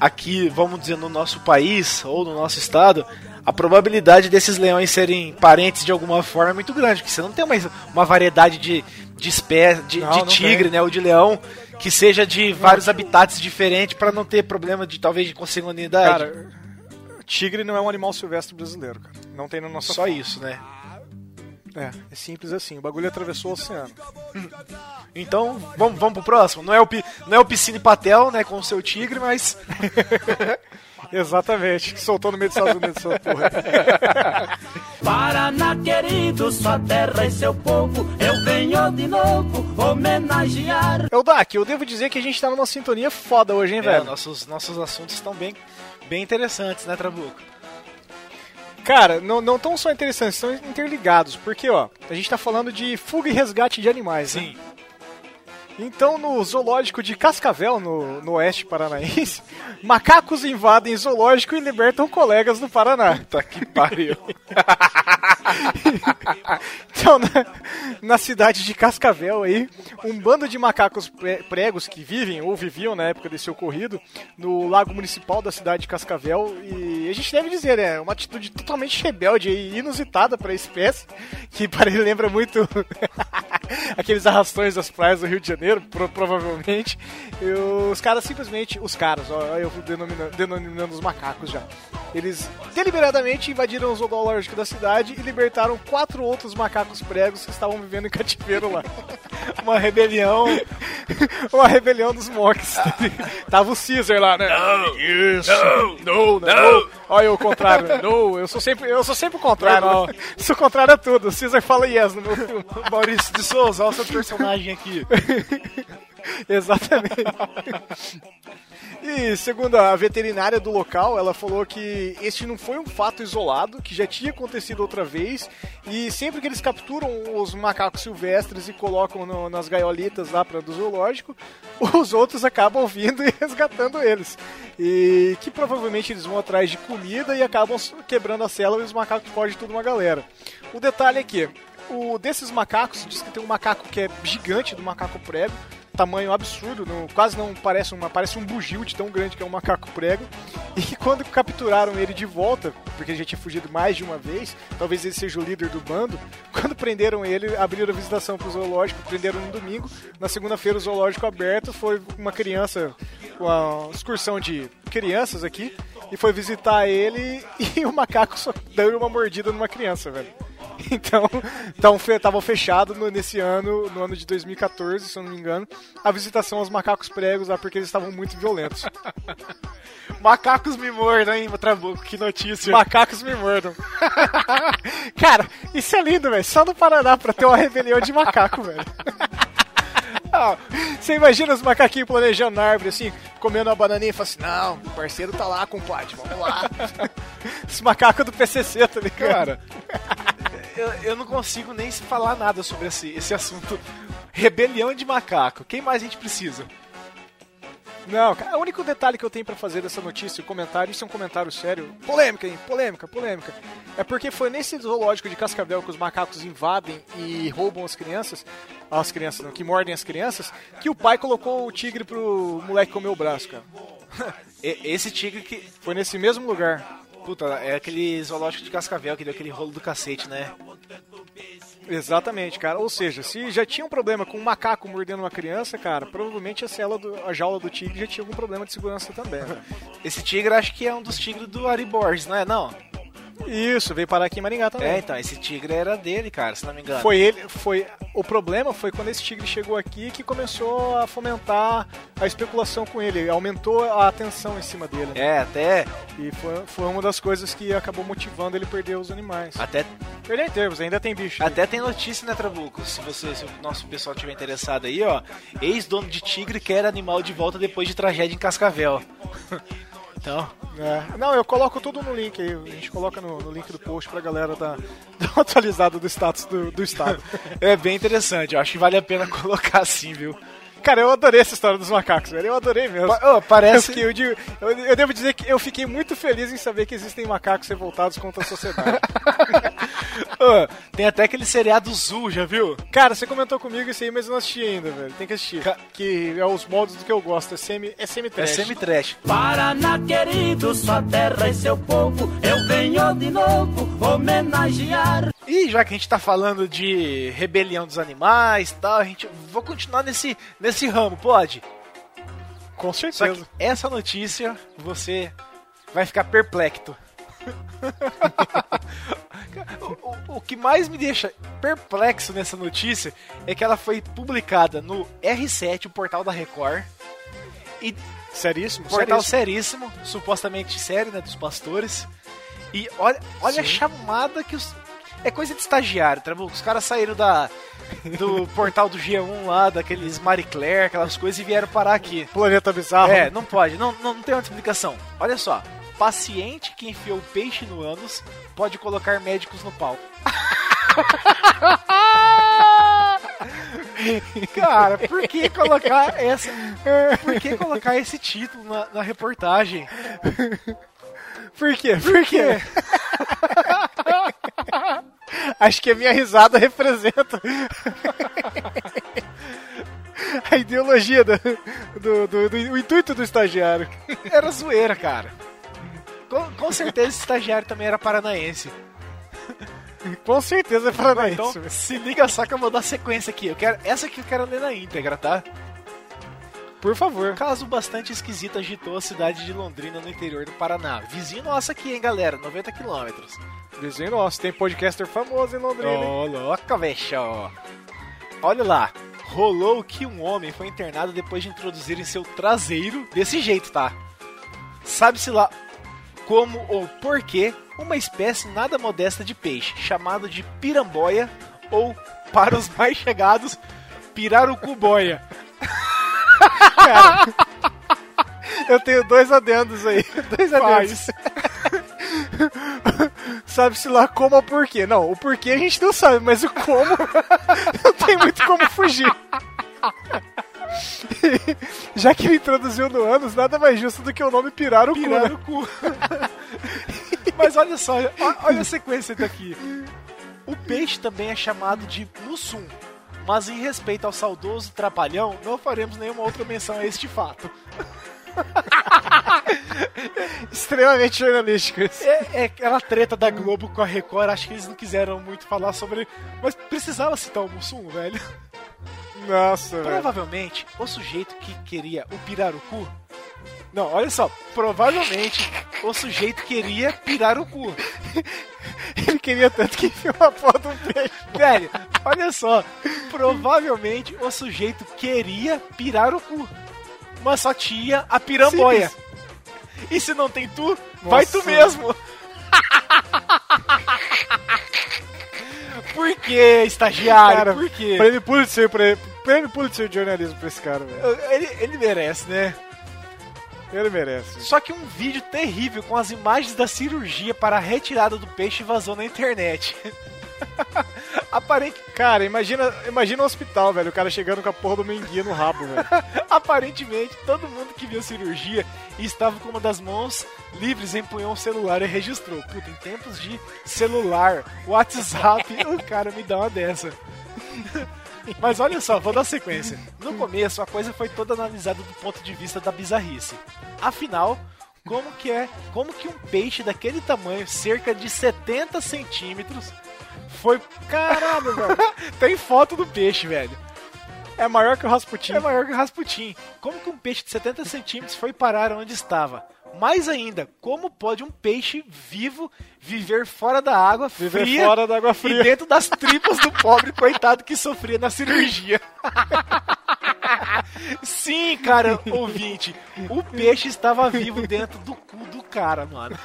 aqui, vamos dizer, no nosso país ou no nosso estado, a probabilidade desses leões serem parentes de alguma forma é muito grande, porque você não tem mais uma variedade de, de espécie, de, Não, de não tigre, tem. né, ou de leão, que seja de vários habitats diferentes para não ter problema de talvez de consanguinidade. Cara, tigre não é um animal silvestre brasileiro, cara. Não tem na nossa Só isso, né? É, é simples assim. O bagulho atravessou o oceano. Então, vamos, vamos pro próximo. Não é o, não é o Piscine Patel, né, com o seu tigre, mas Exatamente. Que soltou no meio dos Estados Unidos essa porra. Paraná querido, sua terra e seu povo, eu venho de novo homenagear. Eu, Dak, eu devo dizer que a gente tá numa sintonia foda hoje, hein, é, velho? nossos, nossos assuntos estão bem, bem interessantes, né, Trabuco? Cara, não, não tão só interessantes, são interligados. Porque, ó, a gente tá falando de fuga e resgate de animais, né? Então, no zoológico de Cascavel, no, no oeste paranaense, macacos invadem zoológico e libertam colegas no Paraná. Tá que pariu. Então, na, na cidade de Cascavel aí, um bando de macacos pre- pregos que vivem ou viviam na época desse ocorrido no lago municipal da cidade de Cascavel e a gente deve dizer, é uma atitude totalmente rebelde e inusitada para a espécie, que para ele lembra muito aqueles arrastões das praias do Rio de Janeiro, pro- provavelmente. E os caras simplesmente, os caras, ó, eu denominando, denominando os macacos já. Eles deliberadamente invadiram o zoológico da cidade e libertaram quatro outros macacos pregos que estavam vivendo em cativeiro lá. Uma rebelião. Uma rebelião dos monks. Tava o Caesar lá, né? Não, isso. Não, não, não. Olha eu o contrário. Não, eu sou sempre, eu sou sempre o contrário. Normal. né? Sou o contrário a tudo. O Caesar fala yes no meu filme. Maurício de Souza, olha o seu personagem aqui. Exatamente. E segundo a veterinária do local, ela falou que este não foi um fato isolado, que já tinha acontecido outra vez, e sempre que eles capturam os macacos silvestres e colocam no- nas gaiolitas lá para do zoológico, os outros acabam vindo e resgatando eles. E que provavelmente eles vão atrás de comida e acabam quebrando a cela e os macacos fogem tudo uma galera. O detalhe é que o desses macacos, diz que tem um macaco que é gigante do macaco prego, tamanho absurdo, não- quase não parece uma parece um bugio de tão grande que é um macaco prego. E que quando capturaram ele de volta, porque ele já tinha fugido mais de uma vez, talvez ele seja o líder do bando, quando prenderam ele, abriram a visitação pro zoológico, prenderam no domingo, na segunda-feira o zoológico aberto, foi uma criança, uma excursão de crianças aqui, e foi visitar ele e o macaco só deu uma mordida numa criança, velho. Então, então fe- tava fechado no- nesse ano, no ano de 2014, se eu não me engano, a visitação aos macacos pregos lá porque eles estavam muito violentos. Macacos me mordam, hein, Trabuco? Que notícia. Macacos me mordam. Cara, isso é lindo, velho. Só no Paraná pra ter uma rebelião de macaco, velho. Ah, Você imagina os macaquinhos planejando na árvore, assim, comendo uma bananinha e fala assim, não, o parceiro tá lá, compadre, vamos lá. Os macacos do PCC, tá ligado? Cara, eu, eu não consigo nem falar nada sobre esse, esse assunto. Rebelião de macaco. Quem mais a gente precisa? Não, cara, o único detalhe que eu tenho pra fazer dessa notícia, o comentário, isso é um comentário sério, polêmica, hein? Polêmica, polêmica. É porque foi nesse zoológico de Cascavel que os macacos invadem e roubam as crianças, as crianças não, que mordem as crianças, que o pai colocou o tigre pro moleque comer o braço, cara. E- Esse tigre que. Foi nesse mesmo lugar. Puta, é aquele zoológico de Cascavel que deu aquele rolo do cacete, né? Exatamente, cara. Ou seja, se já tinha um problema com um macaco mordendo uma criança, cara, provavelmente a, cela do, a jaula do tigre já tinha algum problema de segurança também. né? Esse tigre acho que é um dos tigres do Ari Borges, não é? Não. Isso, veio parar aqui em Maringá também. É, então, esse tigre era dele, cara, se não me engano. Foi ele, foi o problema foi quando esse tigre chegou aqui que começou a fomentar a especulação com ele, aumentou a atenção em cima dele. né? É, até, E foi, foi uma das coisas que acabou motivando ele perder os animais. até, Perder em termos, ainda tem bicho. né? até tem notícia, né, Trabuco? Se você, se o nosso pessoal tiver interessado aí, ó. Ex-dono de tigre quer animal de volta depois de tragédia em Cascavel. então, É. Não, eu coloco tudo no link aí. A gente coloca no, no link do post pra galera dar, dar uma atualizada do status do, do estado. é bem interessante. Eu acho que vale a pena colocar assim, viu? Cara, eu adorei essa história dos macacos, velho. Eu adorei mesmo. Pa- Eu, parece. eu digo- eu- eu devo dizer que eu fiquei muito feliz em saber que existem macacos revoltados contra a sociedade. Ô, tem até aquele seriado Zul, já viu? Cara, você comentou comigo isso aí, mas eu não assisti ainda, velho. Tem que assistir. Ca- Que é os modos do que eu gosto. É semi, é É semi-trash. semi-trash. Paraná querido, sua terra e seu povo, eu venho de novo homenagear. E já que a gente tá falando de rebelião dos animais e tal, a gente vou continuar nesse, nesse ramo, pode? Com Só certeza. que essa notícia você vai ficar perplexo. o, o- o que mais me deixa perplexo nessa notícia é que ela foi publicada no R7, o portal da Record, e Seríssimo? portal seríssimo. seríssimo, supostamente sério, né, dos pastores. E olha, olha a chamada que os é coisa de estagiário, Trabuco. Os caras saíram da do portal do G1 lá, daqueles Marie Claire, aquelas coisas e vieram parar aqui. Planeta bizarro. É, não pode, não, não, não tem outra explicação. Olha só, paciente que enfiou peixe no ânus pode colocar médicos no pau. Cara, por que colocar essa. Por que colocar esse título na, na reportagem? Por quê? Por quê? Acho que a minha risada representa a ideologia do, do, do- do- o intuito do estagiário. Era zoeira, cara. Com, com certeza esse estagiário também era paranaense. Com certeza é paranaense. Então, se liga só que eu vou dar sequência aqui. Eu quero, essa aqui eu quero ler na íntegra, tá? por favor. Um caso bastante esquisito agitou a cidade de Londrina, no interior do Paraná. Vizinho nosso aqui, hein, galera? 90 quilômetros. Desenho nosso, tem podcaster famoso em Londrina. Ô, louca, bicho. Olha lá. Rolou que um homem foi internado depois de introduzir em seu traseiro, desse jeito, tá? Sabe-se lá como ou porquê uma espécie nada modesta de peixe, chamado de piramboia, ou, para os mais chegados, pirarucu-boia. Eu tenho dois adendos aí. Dois adendos. Sabe-se lá como ou porquê. Não, o porquê a gente não sabe, mas o como não tem muito como fugir. Já que ele introduziu no ânus, nada mais justo do que o nome pirar o cu. Pirar né? o cu. Mas olha só, olha a sequência daqui. O peixe também é chamado de mussum, mas em respeito ao saudoso trapalhão, não faremos nenhuma outra menção a este fato. Extremamente jornalístico isso. É, é aquela treta da Globo com a Record, acho que eles não quiseram muito falar sobre. Mas precisava citar o mussum, velho. Nossa, velho. Provavelmente, o sujeito que queria o pirarucu. Não, olha só, provavelmente o sujeito queria pirar o cu. Ele queria tanto que enfiou a porra de um peixe. Velho, olha só. Provavelmente o sujeito queria pirar o cu. Mas só tinha a piramboia. E se não tem tu, vai tu Nossa. mesmo. Por que, estagiário? Cara, Por quê? Prêmio Pulitzer prêmio Pulitzer de jornalismo pra esse cara, velho. Ele, ele merece, né? Ele merece. Só que um vídeo terrível com as imagens da cirurgia para a retirada do peixe vazou na internet. Aparente, Cara, imagina, imagina o hospital, velho. O cara chegando com a porra do menguia no rabo, velho. aparentemente, todo mundo que viu a cirurgia estava com uma das mãos livres empunhou um celular e registrou. Puta, em tempos de celular, WhatsApp, o cara me dá uma dessa. Mas olha só, vou dar sequência. No começo, a coisa foi toda analisada do ponto de vista da bizarrice. Afinal, como que é, como que um peixe daquele tamanho, cerca de 70 centímetros, foi... Caralho, velho. Tem foto do peixe, velho. É maior que o Rasputin. É maior que o Rasputin. Como que um peixe de 70 centímetros foi parar onde estava? Mais ainda, como pode um peixe vivo viver fora da água Viver fria fora da água e fria. dentro das tripas do pobre coitado que sofria na cirurgia? Sim, cara, ouvinte, o peixe estava vivo dentro do cu do cara, mano.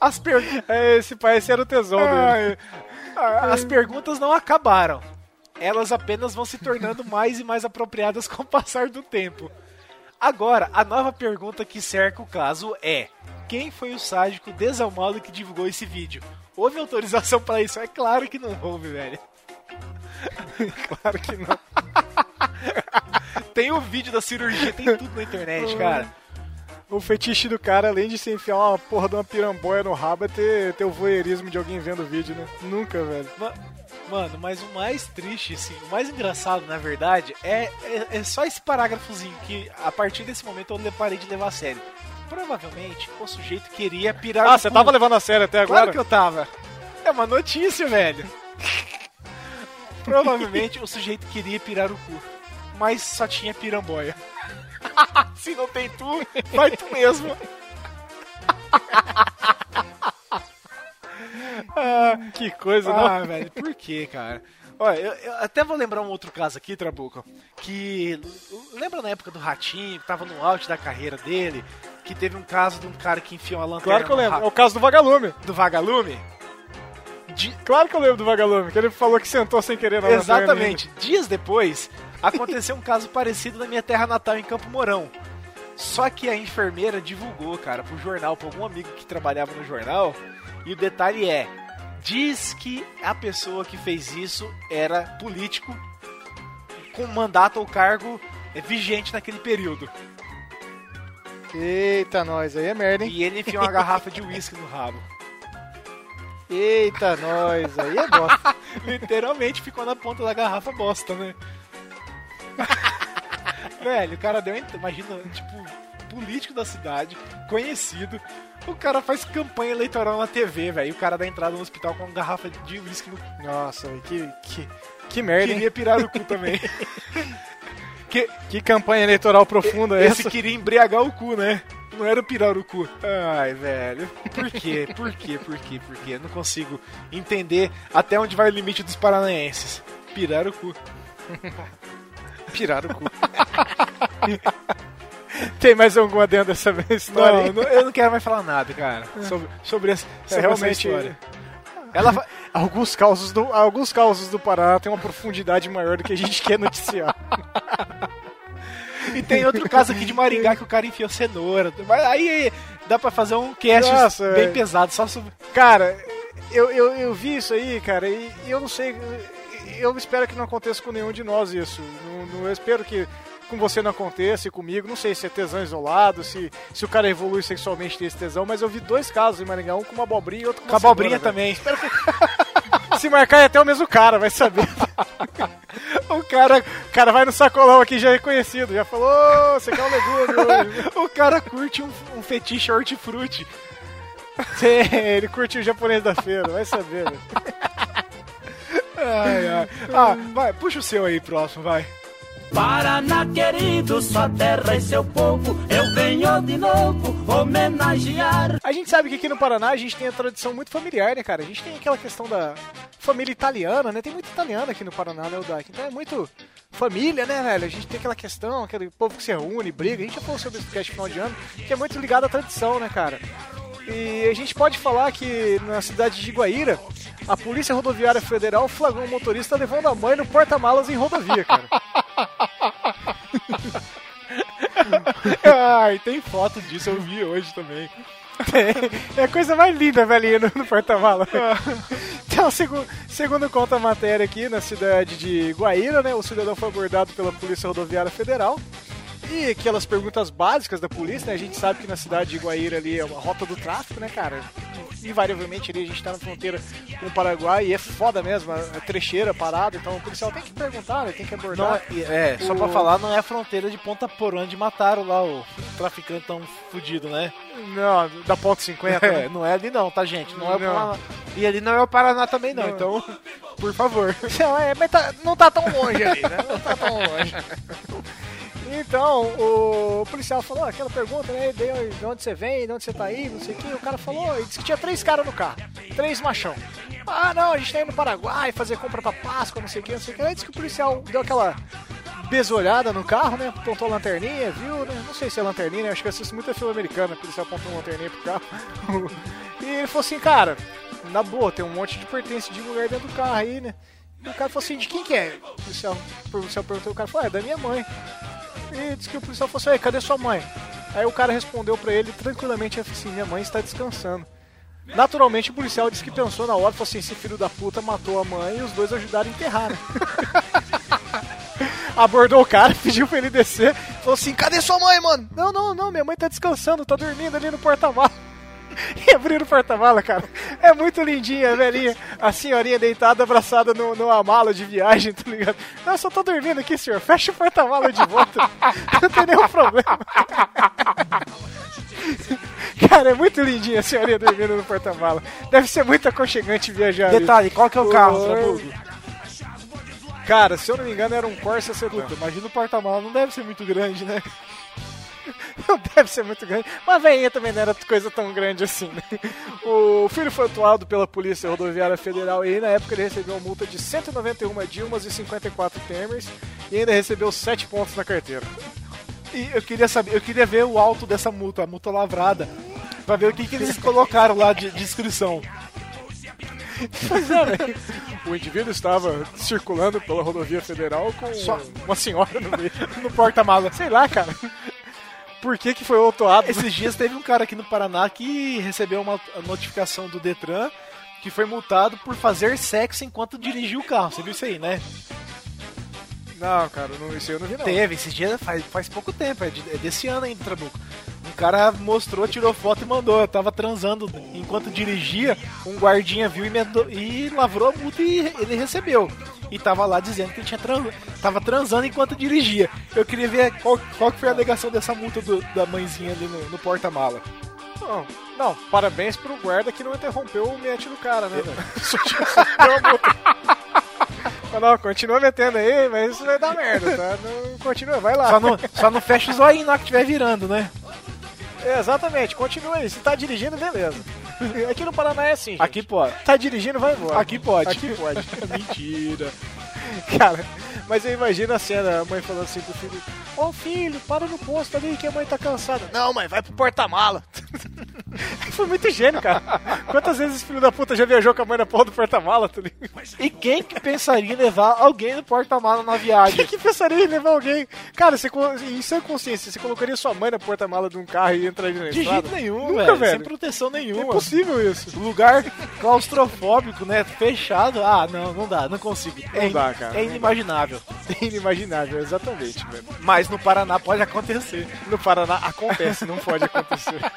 As perguntas É, esse pai, esse era o tesão dele. As perguntas não acabaram. Elas apenas vão se tornando mais e mais apropriadas com o passar do tempo. Agora, a nova pergunta que cerca o caso é: quem foi o sádico desalmado que divulgou esse vídeo? Houve autorização pra isso? É claro que não houve, velho. Claro que não. Tem o vídeo da cirurgia, tem tudo na internet, cara. O fetiche do cara, além de se enfiar uma porra de uma piramboia no rabo, é ter, ter o voyeurismo de alguém vendo o vídeo, né? Nunca, velho. Ma- Mano, mas o mais triste, assim, o mais engraçado, na verdade, é, é, é só esse parágrafozinho que, a partir desse momento, eu parei de levar a sério. Provavelmente, o sujeito queria pirar Ah, você tava levando a sério até agora? Claro que eu tava. É uma notícia, velho. Provavelmente o sujeito queria pirar o cu, mas só tinha piramboia. Se não tem tu, vai tu mesmo. Que coisa, não? Ah, velho, por que, cara? Olha, eu, eu até vou lembrar um outro caso aqui, Trabuco, que lembra na época do Ratinho, que tava no auge da carreira dele, que teve um caso de um cara que enfiou uma lanterna Claro que eu lembro. É o caso do vagalume. do vagalume? Claro que eu lembro do vagalume, que ele falou que sentou sem querer na lanterna Exatamente. Dias depois, aconteceu um caso parecido na minha terra natal, em Campo Mourão. Só que a enfermeira divulgou, cara, pro jornal, pra algum amigo que trabalhava no jornal. E o detalhe é: diz que a pessoa que fez isso era político com mandato ou cargo é, vigente naquele período. Eita, nós, aí é merda, hein? E ele enfiou uma garrafa de uísque no rabo. Eita, nós, aí é bosta. Literalmente ficou na ponta da garrafa bosta, né? Velho, o cara deu. Imagina, tipo, político da cidade, conhecido. O cara faz campanha eleitoral na TV, velho. E o cara dá entrada no hospital com uma garrafa de uísque no. Nossa, velho, que, que, que merda, hein? Queria pirar o cu também. que, Que campanha eleitoral profunda é esse essa? queria embriagar o cu, né? Não era pirar o cu. Ai, velho. Por quê? Por quê? Por quê? Por quê? Eu não consigo entender até onde vai o limite dos paranaenses. Pirar o cu. Pirar o cu. Tem mais alguma dentro dessa história? Não, eu não quero mais falar nada, cara, sobre, sobre, essa, É, sobre realmente, essa história. Ela alguns causos do alguns causos do Pará têm uma profundidade maior do que a gente quer noticiar. E tem outro caso aqui de Maringá que o cara enfiou cenoura. Mas aí dá pra fazer um cast Nossa, bem pesado, só sobre. Cara, eu, eu, eu vi isso aí, cara, e eu não sei. Eu espero que não aconteça com nenhum de nós isso. Não, não- eu espero que com você não aconteça e comigo. Não sei se é tesão isolado, se, se o cara evolui sexualmente tem esse tesão, mas eu vi dois casos em Maringá, um com uma abobrinha e outro com Com uma a abobrinha também. velho. Se marcar é até o mesmo cara, vai saber. O cara, O cara vai no sacolão aqui já reconhecido, já falou, "Ô, você quer um legume hoje? o cara curte um, um fetiche hortifruti. Sim, ele curte o japonês da feira, vai saber. Ai, ai. Ah, vai, puxa o seu aí próximo, vai. Paraná querido, sua terra e seu povo, eu venho de novo homenagear. A gente sabe que aqui no Paraná a gente tem a tradição muito familiar, né, cara? A gente tem aquela questão da família italiana, né? Tem muito italiano aqui no Paraná, né, o Dak? Então é muito família, né, velho? A gente tem aquela questão, aquele povo que se reúne, briga. A gente já falou sobre esse cast final de ano, que é muito ligado à tradição, né, cara? E a gente pode falar que na cidade de Iguaíra, A Polícia Rodoviária Federal flagrou um motorista levando a mãe no porta-malas em rodovia, cara. Ai, tem foto disso, eu vi hoje também. É a coisa mais linda, velhinho, no, no porta-mala. Então, segundo, segundo conta a matéria aqui, na cidade de Guaíra, né, o cidadão foi abordado pela Polícia Rodoviária Federal. E aquelas perguntas básicas da polícia, né? A gente sabe que na cidade de Guaíra ali é uma rota do tráfico, né, cara? Invariavelmente ali a gente tá na fronteira com o Paraguai e é foda mesmo, é trecheira, parada, então o policial tem que perguntar, né? Tem que Não, abordar. é, é, só O- pra falar, não é a fronteira de Ponta Porã onde mataram lá o traficante tão fudido, né? Não, da ponto 50, É, né? não é ali não, tá, gente? Não é o Não. Paraná. E ali não é o Paraná também não, Não. então, por favor. Não, é, mas tá- não tá tão longe ali, né? Não tá tão longe. Então, o policial falou, "Ah, aquela pergunta, né? De de onde você vem, de onde você tá aí, não sei o que. O cara falou, e disse que tinha três caras no carro, três machão. Ah, não, a gente tá indo no Paraguai fazer compra pra Páscoa, não sei o que, não sei o que. Aí disse que o policial deu aquela besolhada no carro, né? Apontou a lanterninha, viu, né? Não sei se é lanterninha, né? Acho que assisto muita filme americana, o policial apontou uma lanterninha pro carro. e ele falou assim, cara, na boa, tem um monte de pertence de mulher dentro do carro aí, né? E o cara falou assim, de quem que é? O policial, o policial perguntou, o cara falou, é da minha mãe. E disse que o policial falou assim, "Ei, cadê sua mãe? Aí o cara respondeu pra ele tranquilamente assim, minha mãe está descansando. Naturalmente o policial disse que pensou na hora, falou assim, esse filho da puta matou a mãe e os dois ajudaram a enterrar, né? Abordou o cara, pediu pra ele descer, falou assim, cadê sua mãe, mano? Não, não, não, minha mãe tá descansando, tá dormindo ali no porta-malas. E abriram o porta-mala, cara. É muito lindinha, velhinha. A senhorinha deitada, abraçada no, numa mala de viagem, tá ligado? Não, eu só tô dormindo aqui, senhor. Fecha o porta-mala de volta. Não tem nenhum problema. Cara, é muito lindinha a senhorinha dormindo no porta-mala. Deve ser muito aconchegante viajar. ali. Detalhe, qual que é o carro, Oi. Trabugo? Cara, se eu não me engano, era um Corsa sedã. Puta, imagina o porta-mala, não deve ser muito grande, né? Deve ser muito grande. Mas a veinha também não era coisa tão grande assim, né? O filho foi atuado pela Polícia Rodoviária Federal e na época ele recebeu uma multa de 191 Dilmas e 54 Temers e ainda recebeu 7 pontos na carteira. E eu queria saber, eu queria ver o alto dessa multa, a multa lavrada, pra ver o que, que eles colocaram lá de, de inscrição. O indivíduo estava circulando pela rodovia federal com Só- uma senhora no meio. No porta-mala. Sei lá, cara. Por que que foi autuado? Esses dias teve um cara aqui no Paraná que recebeu uma notificação do Detran que foi multado por fazer sexo enquanto dirigiu o carro. Você viu isso aí, né? Não, cara, não, isso eu não vi não. Teve, esses dias faz, faz pouco tempo, é, de- é desse ano ainda, Trabuco. Cara mostrou, tirou foto e mandou. Eu tava transando enquanto dirigia, um guardinha viu e, e lavrou a multa e ele recebeu. E tava lá dizendo que ele tinha tran, tava transando enquanto dirigia. Eu queria ver qual, qual que foi a alegação dessa multa do- da mãezinha ali no, no porta-mala. Não, não, parabéns pro guarda que não interrompeu o mete do cara, né, velho? Mas Não, continua metendo aí, mas isso vai dar merda, tá? Não, continua, vai lá. Só não, só não fecha o zoinho na hora que estiver virando, né? É, exatamente, continua aí. Se tá dirigindo, beleza. Aqui no Paraná é assim, gente. Aqui pode. Tá dirigindo, vai embora. Aqui pode. Aqui pode. Mentira. Cara, mas eu imagino a cena, a mãe falando assim pro filho: Ô filho, para no posto ali que a mãe tá cansada. Não, mãe, vai pro porta-mala. Foi muito gênio, cara. Quantas vezes esse filho da puta já viajou com a mãe na porra do porta-mala, tá ligado? E quem que pensaria em levar alguém no porta-mala na viagem? Quem que pensaria em levar alguém? Cara, você, em sua consciência, você colocaria sua mãe na porta-mala de um carro e entraria na De estrada? jeito nenhum, Nunca, velho. velho. Sem proteção É nenhuma. impossível isso. Lugar claustrofóbico, né? Fechado. Ah, não, não dá, não consigo. Não é, dá, cara. É inimaginável. Inimaginável, exatamente, velho. Mas no Paraná pode acontecer. No Paraná acontece, não pode acontecer.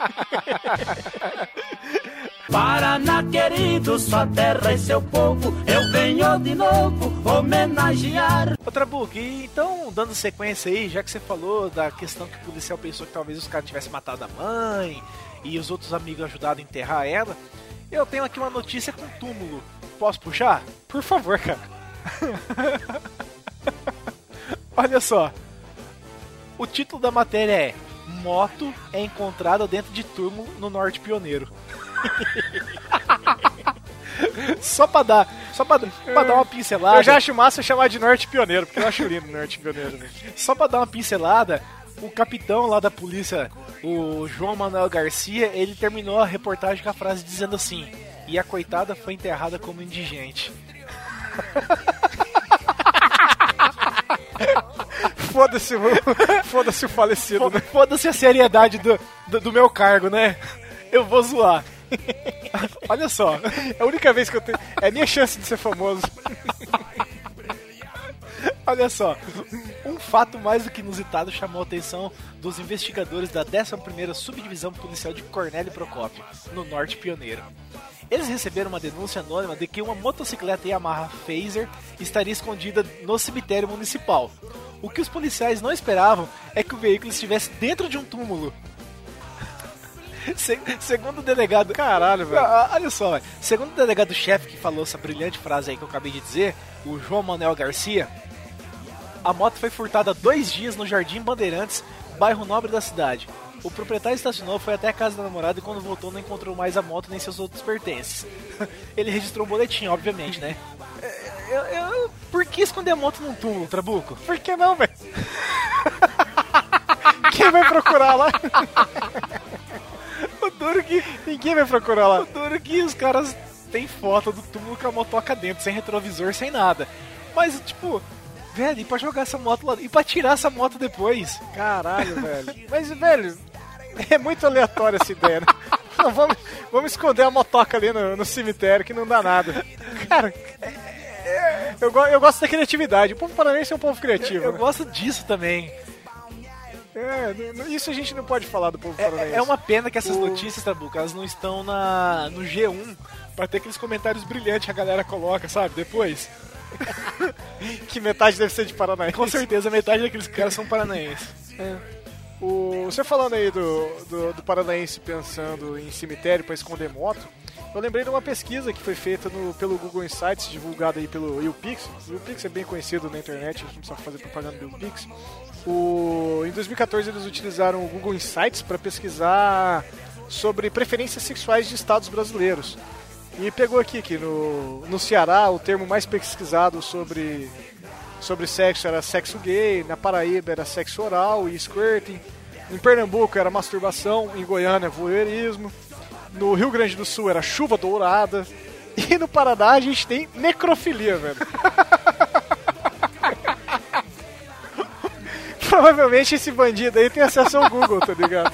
Paraná querido, sua terra e seu povo, eu venho de novo homenagear. Outra book, e então, dando sequência aí, já que você falou da questão que o policial pensou que talvez os caras tivessem matado a mãe e os outros amigos ajudaram a enterrar ela, eu tenho aqui uma notícia com túmulo. Posso puxar? Por favor, cara. Olha só. O título da matéria é Moto é encontrada dentro de túmulo no Norte Pioneiro. só pra dar, só pra, pra dar uma pincelada. Eu já acho massa chamar de Norte Pioneiro, porque eu acho lindo Norte Pioneiro. Né? Só pra dar uma pincelada, o capitão lá da polícia, o João Manuel Garcia, ele terminou a reportagem com a frase dizendo assim: e a coitada foi enterrada como indigente. Foda-se o, foda-se o falecido, né? Foda-se a seriedade do, do, do meu cargo, né? Eu vou zoar. Olha só. É a única vez que eu tenho. É a minha chance de ser famoso. Olha só, um fato mais do que inusitado chamou a atenção dos investigadores da 11ª Subdivisão Policial de Cornélio Procópio, no Norte Pioneiro. Eles receberam uma denúncia anônima de que uma motocicleta Yamaha Phaser estaria escondida no cemitério municipal. O que os policiais não esperavam é que o veículo estivesse dentro de um túmulo. Se- segundo o delegado. Caralho, velho. Ah, Olha só, velho. segundo o delegado-chefe que falou essa brilhante frase aí que eu acabei de dizer, o João Manuel Garcia, a moto foi furtada há dois dias no Jardim Bandeirantes, bairro nobre da cidade. O proprietário estacionou, foi até a casa da namorada e quando voltou não encontrou mais a moto nem seus outros pertences. Ele registrou um boletim, obviamente, né? Eu, eu- por que esconder a moto num túmulo, Trabuco? Por que não, velho? Quem vai procurar lá? O duro que, Ninguém vai procurar lá. o duro que os caras têm foto do túmulo com a motoca dentro, sem retrovisor, sem nada. Mas, tipo, velho, e pra jogar essa moto lá? E pra tirar essa moto depois? Caralho, velho. Mas, velho, é muito aleatória essa ideia, né? Não, vamos, vamos esconder a motoca ali no, no cemitério que não dá nada. Cara, eu, eu gosto da criatividade. O povo paranaense é um povo criativo. Eu né? gosto disso também. É, isso a gente não pode falar do povo paranaense. É, é uma pena que essas O- notícias, Trabuco, elas não estão na, no G1 pra ter aqueles comentários brilhantes que a galera coloca, sabe? Depois. Que metade deve ser de paranaense. Com certeza metade daqueles caras são paranaenses. O, você falando aí do, do, do paranaense pensando em cemitério para esconder moto, eu lembrei de uma pesquisa que foi feita no, pelo Google Insights, divulgada aí pelo YouPix. O YouPix é bem conhecido na internet, a gente não precisa fazer propaganda do YouPix. O, em 2014 eles utilizaram o Google Insights para pesquisar sobre preferências sexuais de estados brasileiros. E pegou aqui que no, no Ceará o termo mais pesquisado sobre sobre sexo era sexo gay, na Paraíba era sexo oral e squirting, em Pernambuco era masturbação, em Goiânia voyeurismo, no Rio Grande do Sul era chuva dourada e no Paraná a gente tem necrofilia, velho. Provavelmente esse bandido aí tem acesso ao Google, tá ligado?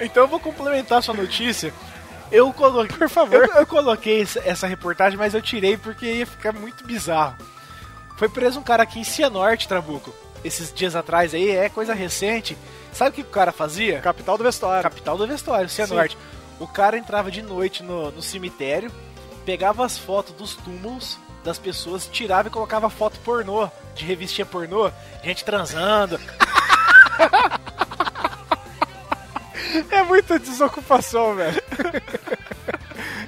Então eu vou complementar sua notícia. Eu coloquei, por favor, eu, eu coloquei essa- reportagem, mas eu tirei porque ia ficar muito bizarro. Foi preso um cara aqui em Cianorte, Trabuco. Esses dias atrás aí, é coisa recente. Sabe o que o cara fazia? Capital do vestuário. Capital do vestuário, Cianorte. O cara entrava de noite no, no cemitério, pegava as fotos dos túmulos das pessoas, tirava e colocava foto pornô, de revistinha pornô, gente transando. É muita desocupação, velho.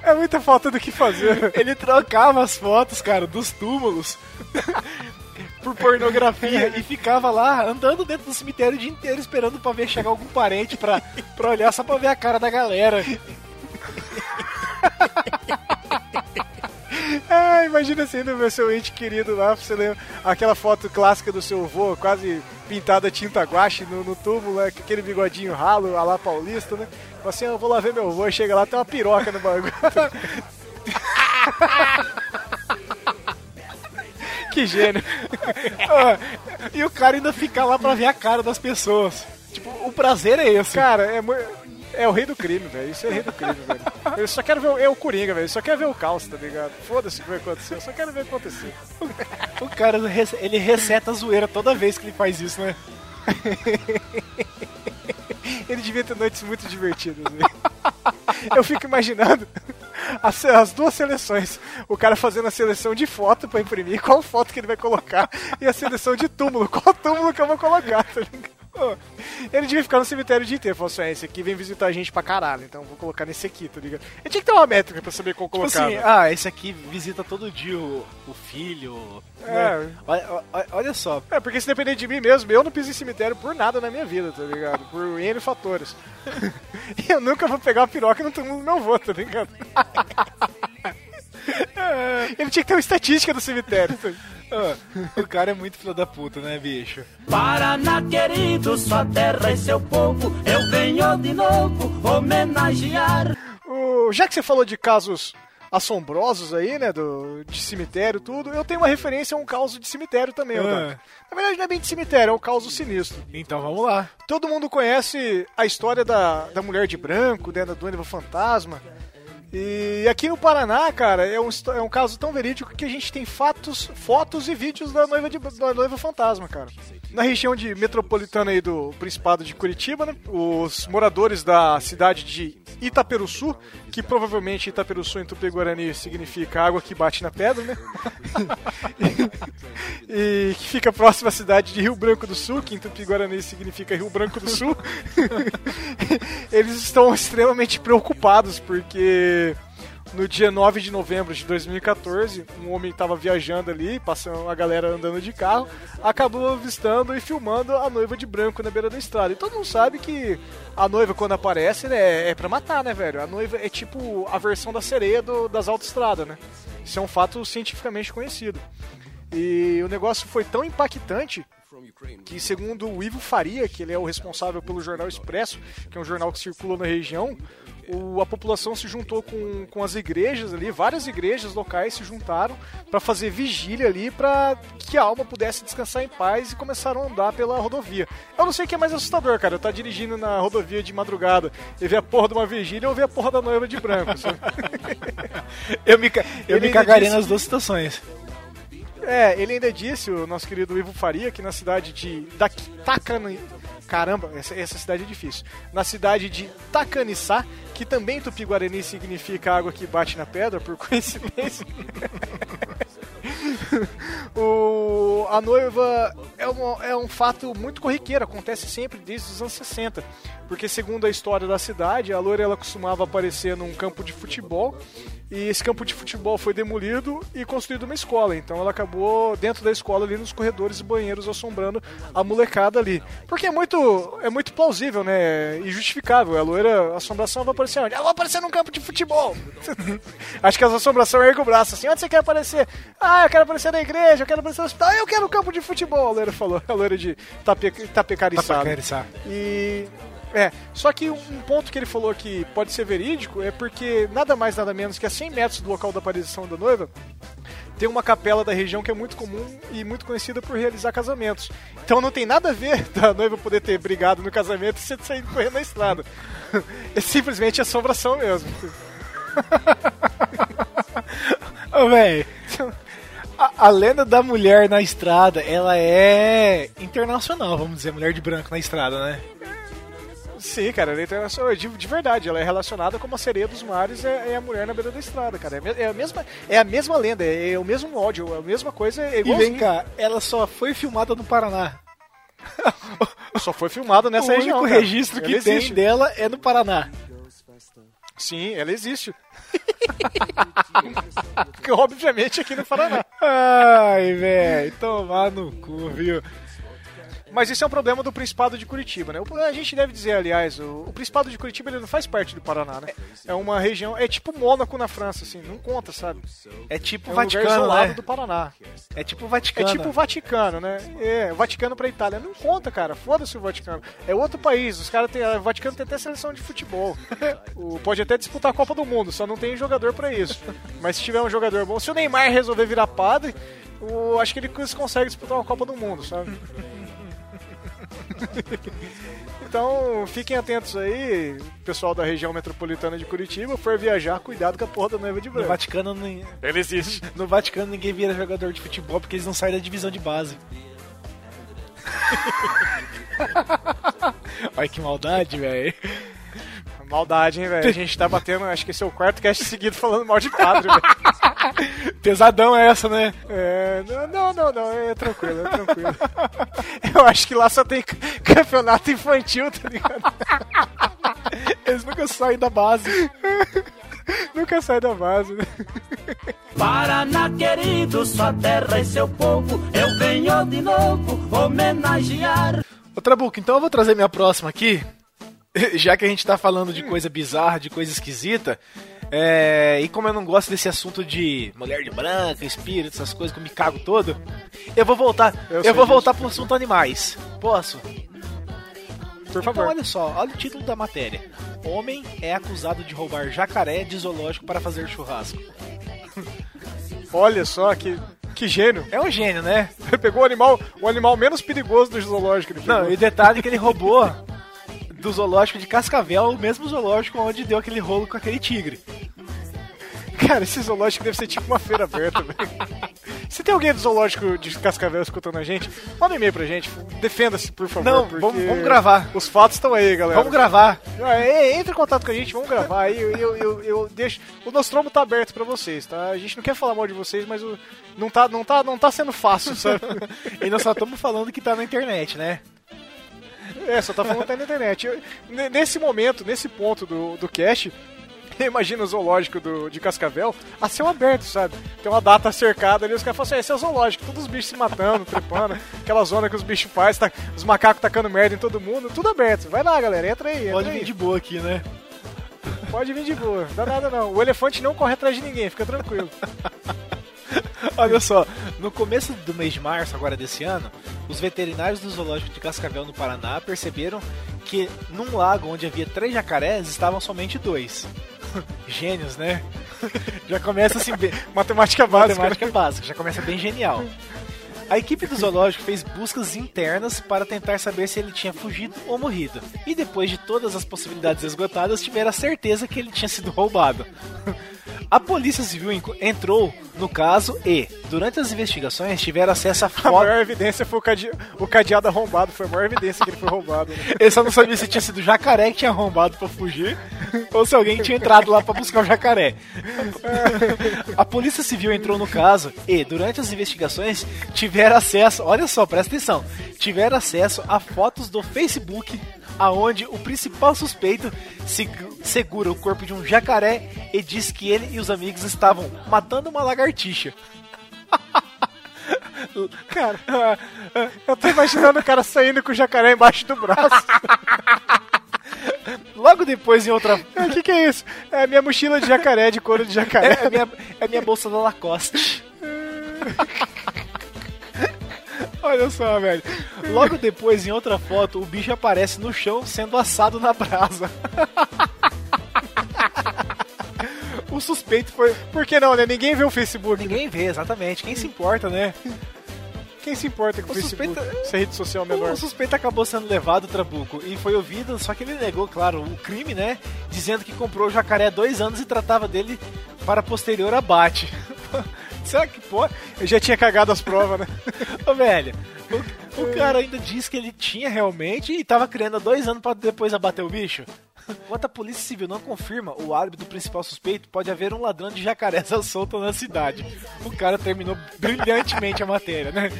É muita falta do que fazer. Ele trocava as fotos, cara, dos túmulos por pornografia e ficava lá andando dentro do cemitério o dia inteiro esperando pra ver chegar algum parente pra, pra olhar só pra ver a cara da galera. Ah, imagina assim no meu seu ente querido lá, você lembra aquela foto clássica do seu avô, quase pintada tinta guache no, no túmulo, né, aquele bigodinho ralo, a lá paulista, né? Fala Assim, eu vou lá ver meu avô, chega lá, tem uma piroca no bagulho. que gênio. Ah, e o cara ainda fica lá pra ver a cara das pessoas. Tipo, o prazer é esse. Cara, é, é o rei do crime, velho. Isso é rei do crime, velho. Eu só quero ver o, é o Coringa, velho. Eu só quero ver o caos, tá ligado? Foda-se o que vai acontecer, eu só quero ver acontecer. O cara, ele reseta a zoeira toda vez que ele faz isso, né? Ele devia ter noites muito divertidas, velho. Eu fico imaginando as, as duas seleções. O cara fazendo a seleção de foto pra imprimir, qual foto que ele vai colocar, e a seleção de túmulo, qual túmulo que eu vou colocar, tá ligado? Ele devia ficar no cemitério o dia inteiro. Falou assim: ah, esse aqui vem visitar a gente pra caralho, então eu vou colocar nesse aqui, tá ligado? Ele tinha que ter uma métrica pra saber qual Tipo colocar. assim, né? ah, esse aqui visita todo dia o, o filho. É. né? Olha, olha- olha só, É, porque se depender de mim mesmo, eu não piso em cemitério por nada na minha vida, tá ligado? Por N fatores. E eu nunca vou pegar uma piroca no túmulo do meu avô, tá ligado? Ele tinha que ter uma estatística do cemitério. Ah, o cara é muito filho da puta, né, bicho? Paraná querido, sua terra e seu povo, eu venho de novo homenagear. O- já que você falou de casos assombrosos aí, né? Do, de cemitério tudo. Eu tenho uma referência a um caos de cemitério também, Ah. Na verdade, não é bem de cemitério, é o caos sinistro. Então vamos lá. Todo mundo conhece a história da, da mulher de branco, né, da Duende Fantasma. E aqui no Paraná, cara, é um, é um caso tão verídico que a gente tem fatos, fotos e vídeos da noiva, de, da noiva fantasma, cara. Na região de metropolitana aí do Principado de Curitiba, né, os moradores da cidade de Itaperuçu, que provavelmente Itaperuçu em Tupi-Guarani significa água que bate na pedra, né? e que fica próximo à cidade de Rio Branco do Sul, que em Tupi-Guarani significa Rio Branco do Sul. Eles estão extremamente preocupados porque no dia 9 de novembro de 2014, um homem estava viajando ali, passando a galera andando de carro, acabou avistando e filmando a noiva de branco na beira da estrada. E todo mundo sabe que a noiva, quando aparece, né, é pra matar, né, velho? A noiva é tipo a versão da sereia do- das autoestradas, né? Isso é um fato cientificamente conhecido. E o negócio foi tão impactante que segundo o Ivo Faria, que ele é o responsável pelo Jornal Expresso, que é um jornal que circula na região, o- a população se juntou com, com as igrejas ali, várias igrejas locais se juntaram para fazer vigília ali para que a alma pudesse descansar em paz e começaram a andar pela rodovia. Eu não sei o que é mais assustador, cara, eu tá dirigindo na rodovia de madrugada e ver a porra de uma vigília ou ver a porra da noiva de branco? Eu me, eu Ele me cagaria disse nas duas situações. É, ele ainda disse, o nosso querido Ivo Faria, que na cidade de Takani... Caramba, essa, essa cidade é difícil. Na cidade de Tacanissá, que também Tupi-Guarani significa água que bate na pedra, por coincidência. o, a noiva é, uma- é um fato muito corriqueiro, acontece sempre desde os anos 60. Porque, segundo a história da cidade, a loira ela costumava aparecer num campo de futebol. E esse campo de futebol foi demolido e construído uma escola. Então ela acabou dentro da escola ali nos corredores e banheiros assombrando a molecada ali. Porque é muito, é muito plausível, né? E justificável. A loira, a assombração vai aparecer onde? Ela vai aparecer num campo de futebol. Acho que as assombração ergue o braço assim. Onde você quer aparecer? Ah, eu quero aparecer na igreja, eu quero aparecer no hospital. Ah, eu quero no campo de futebol, a loira falou. A loira de tape. Tapecariçá. E. É, só que um ponto que ele falou que pode ser verídico é porque nada mais nada menos que a 100 metros do local da aparição da noiva tem uma capela da região que é muito comum e muito conhecida por realizar casamentos. Então não tem nada a ver da noiva poder ter brigado no casamento e você sair correndo na estrada. É simplesmente assombração mesmo. Ô, velho. A, a lenda da mulher na estrada, ela é internacional, vamos dizer, mulher de branco na estrada, né? Sim, cara, ela é internacional. De, de verdade, ela é relacionada como a sereia dos mares é, é a mulher na beira da estrada, cara. É, é a mesma, é a mesma lenda, é, é o mesmo ódio, é a mesma coisa. É E vem cá, ela só foi filmada no Paraná. Só foi filmado nessa o região. único cara. registro que Ela tem existe. dela é no Paraná. Sim, ela existe. Obviamente, aqui no Paraná. Ai, velho, tomar no cu, viu? Mas isso é um problema do Principado de Curitiba, né? A gente deve dizer, aliás, o, o Principado de Curitiba ele não faz parte do Paraná, né? É uma região, é tipo Mônaco na França, assim, não conta, sabe? É tipo É o um lugar Vaticano, isolado né? do Paraná. É tipo o É Vaticano. tipo Vaticano, né? É, Vaticano pra Itália. Não conta, cara. Foda-se o Vaticano. É outro país. Os caras têm. O Vaticano tem até seleção de futebol. O- pode até disputar a Copa do Mundo, só não tem jogador pra isso. Mas se tiver um jogador bom, se o Neymar resolver virar padre, o, acho que ele consegue disputar uma Copa do Mundo, sabe? Então, fiquem atentos aí, pessoal da região metropolitana de Curitiba, for viajar, cuidado com a porra da noiva de No branco. Vaticano, nin- Ele existe. no Vaticano ninguém vira jogador de futebol porque eles não saem da divisão de base. Olha que maldade, velho. Maldade, hein, velho? A gente tá batendo, acho que esse é o quarto cast seguido falando mal de padre, velho. Pesadão é essa, né? É, não, não, não, não, é tranquilo, é tranquilo. Eu acho que lá só tem campeonato infantil, tá ligado? Eles nunca saem da base. Nunca sai da base. né? Paraná querido, sua terra e seu povo, eu venho de novo homenagear. Ô Trabuco, então eu vou trazer minha próxima aqui. Já que a gente tá falando de coisa bizarra, de coisa esquisita. é, e como eu não gosto desse assunto de mulher de branca, espírito, essas coisas que eu me cago todo, eu vou voltar. Eu Eu, vou disso. voltar pro assunto animais. Posso? Por Então favor. olha só, olha o título da matéria. Homem é acusado de roubar jacaré de zoológico para fazer churrasco. Olha só que, que gênio. É um gênio, né? Ele pegou o animal, o animal menos perigoso do zoológico. Não, e detalhe que ele roubou do zoológico de Cascavel, o mesmo zoológico onde deu aquele rolo com aquele tigre. Cara, esse zoológico deve ser tipo uma feira aberta, velho. Se tem alguém do zoológico de Cascavel escutando a gente, manda um e-mail pra gente. Defenda-se, por favor. Não, vamos- vamos gravar. Os fatos estão aí, galera. Vamos gravar. Ah, é, Entre em contato com a gente, vamos gravar. Aí eu, eu, eu, eu deixo. O Nostromo tá aberto pra vocês, tá? A gente não quer falar mal de vocês, mas o, não, tá, não, tá, não tá sendo fácil, sabe? E nós só estamos falando que tá na internet, né? É, só tá falando que tá na internet. Eu- ne- nesse momento, nesse ponto do, do cast, imagina o zoológico do, de Cascavel a céu aberto, sabe? Tem uma data cercada ali, os caras falam assim, "Ah, esse é o zoológico, todos os bichos se matando, trepando, aquela zona que os bichos fazem, tá, os macacos tacando merda em todo mundo, tudo aberto. Vai lá, galera, entra aí, entra Pode aí. vir de boa aqui, né? Pode vir de boa, dá nada não. O elefante não corre atrás de ninguém, fica tranquilo. Olha só, no começo do mês de março, agora desse ano, os veterinários do zoológico de Cascavel, no Paraná, perceberam que num lago onde havia três jacarés, estavam somente dois. Gênios, né? Já começa assim, bem... Matemática básica. matemática né? básica, já começa bem genial. A equipe do zoológico fez buscas internas para tentar saber se ele tinha fugido ou morrido. E depois de todas as possibilidades esgotadas, tiveram a certeza que ele tinha sido roubado. A Polícia Civil entrou no caso e, durante as investigações, tiveram acesso a A fotos. maior evidência foi o, cade... o cadeado arrombado, foi a maior evidência que ele foi roubado. Né? Eu só não sabia se tinha sido o jacaré que tinha arrombado pra fugir ou se alguém tinha entrado lá pra buscar o jacaré. A Polícia Civil entrou no caso e, durante as investigações, tiveram acesso, olha só, presta atenção, tiveram acesso a fotos do Facebook aonde o principal suspeito segu- segura o corpo de um jacaré e diz que ele e os amigos estavam matando uma lagartixa. Cara, eu tô imaginando o cara saindo com o jacaré embaixo do braço. Logo depois, em outra O que, que é isso? É a minha mochila de jacaré, de couro de jacaré. É a minha, é minha bolsa da Lacoste. Olha só, velho. Logo depois, em outra foto, o bicho aparece no chão sendo assado na brasa. O suspeito foi. Por que não, né? Ninguém vê o Facebook. Ninguém vê, exatamente. Quem se importa, né? Quem se importa com o O Facebook? suspeito- Essa rede social menor. O suspeito acabou sendo levado, Trabuco, e foi ouvido, só que ele negou, claro, o crime, né? Dizendo que comprou o jacaré há dois anos e tratava dele para posterior abate. Será que pode? Eu já tinha cagado as provas, né? Ô, velho, o, o cara ainda disse que ele tinha realmente e tava criando há dois anos pra depois abater o bicho. Enquanto a polícia civil não confirma o álibi do principal suspeito, pode haver um ladrão de jacarés à solta na cidade. O cara terminou brilhantemente a matéria, né?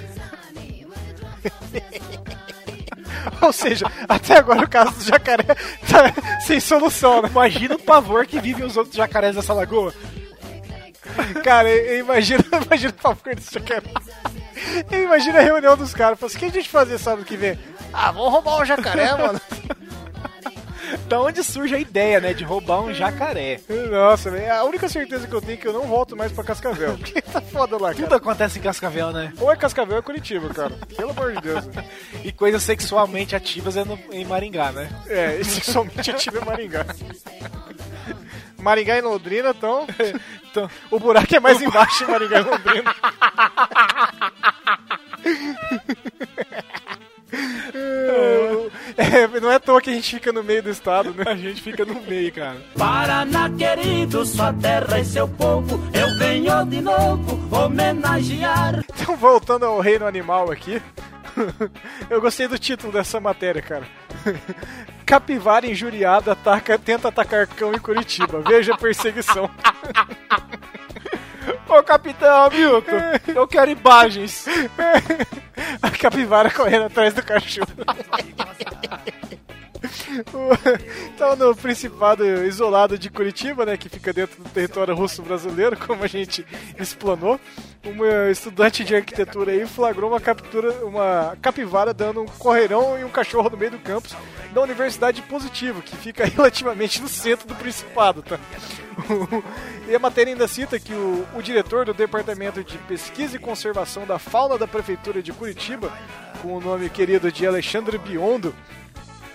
Ou seja, até agora o caso do jacaré tá sem solução, né? Imagina o pavor que vivem os outros jacarés dessa lagoa. Cara, eu imagino o favor desse jacaré. Eu imagino a reunião dos caras. Fala assim, o que a gente fazer sábado que vem? Ah, vamos roubar o jacaré, mano. Da onde surge a ideia, né, de roubar um jacaré? Nossa, velho, a única certeza que eu tenho é que eu não volto mais pra Cascavel. Porque tá foda lá, Tudo cara. acontece em Cascavel, né? Ou é Cascavel ou é Curitiba, cara. Pelo amor de Deus. né? E coisas sexualmente ativas é no- em Maringá, né? É, sexualmente ativo é Maringá. Maringá e Londrina estão. Então, O buraco é mais embaixo em Maringá e Londrina. É, não é à toa que a gente fica no meio do estado, né? a gente fica no meio, cara. Paraná querido, sua terra e seu povo, eu venho de novo homenagear. Então, voltando ao reino animal aqui, eu gostei do título dessa matéria, cara. Capivara injuriada ataca, tenta atacar cão em Curitiba. Veja a perseguição. Ô, capitão Hamilton, eu quero imagens. A capivara correndo atrás do cachorro. Então, no Principado isolado de Curitiba, né, que fica dentro do território russo-brasileiro, como a gente explanou, uma estudante de arquitetura aí flagrou uma captura, uma capivara dando um correirão e um cachorro no meio do campus da Universidade de Positivo, que fica relativamente no centro do Principado, tá? e a matéria ainda cita que o, o diretor do Departamento de Pesquisa e Conservação da Fauna da Prefeitura de Curitiba, com o nome querido de Alexandre Biondo,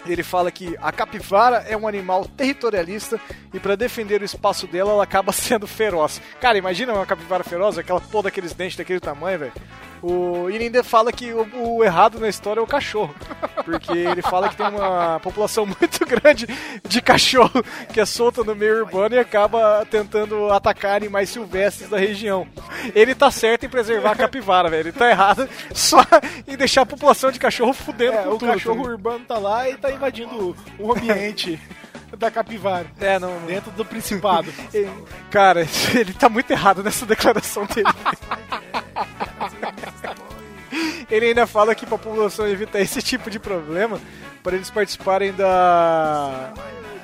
Ele fala que a capivara é um animal territorialista e para defender o espaço dela, ela acaba sendo feroz. Cara, imagina uma capivara feroz, aquela toda aqueles dentes daquele tamanho, velho. O e ainda fala que o, o errado na história é o cachorro, porque ele fala que tem uma população muito grande de cachorro que é solta no meio urbano e acaba tentando atacar animais silvestres da região. Ele tá certo em preservar a capivara, velho. Ele tá errado só em deixar a população de cachorro fudendo É, com o tudo. cachorro urbano tá lá e tá invadindo o ambiente da capivara. É, não, não. Dentro do principado. Ele- Cara, ele tá muito errado nessa declaração dele. Ele ainda fala que pra população evitar esse tipo de problema, para eles participarem da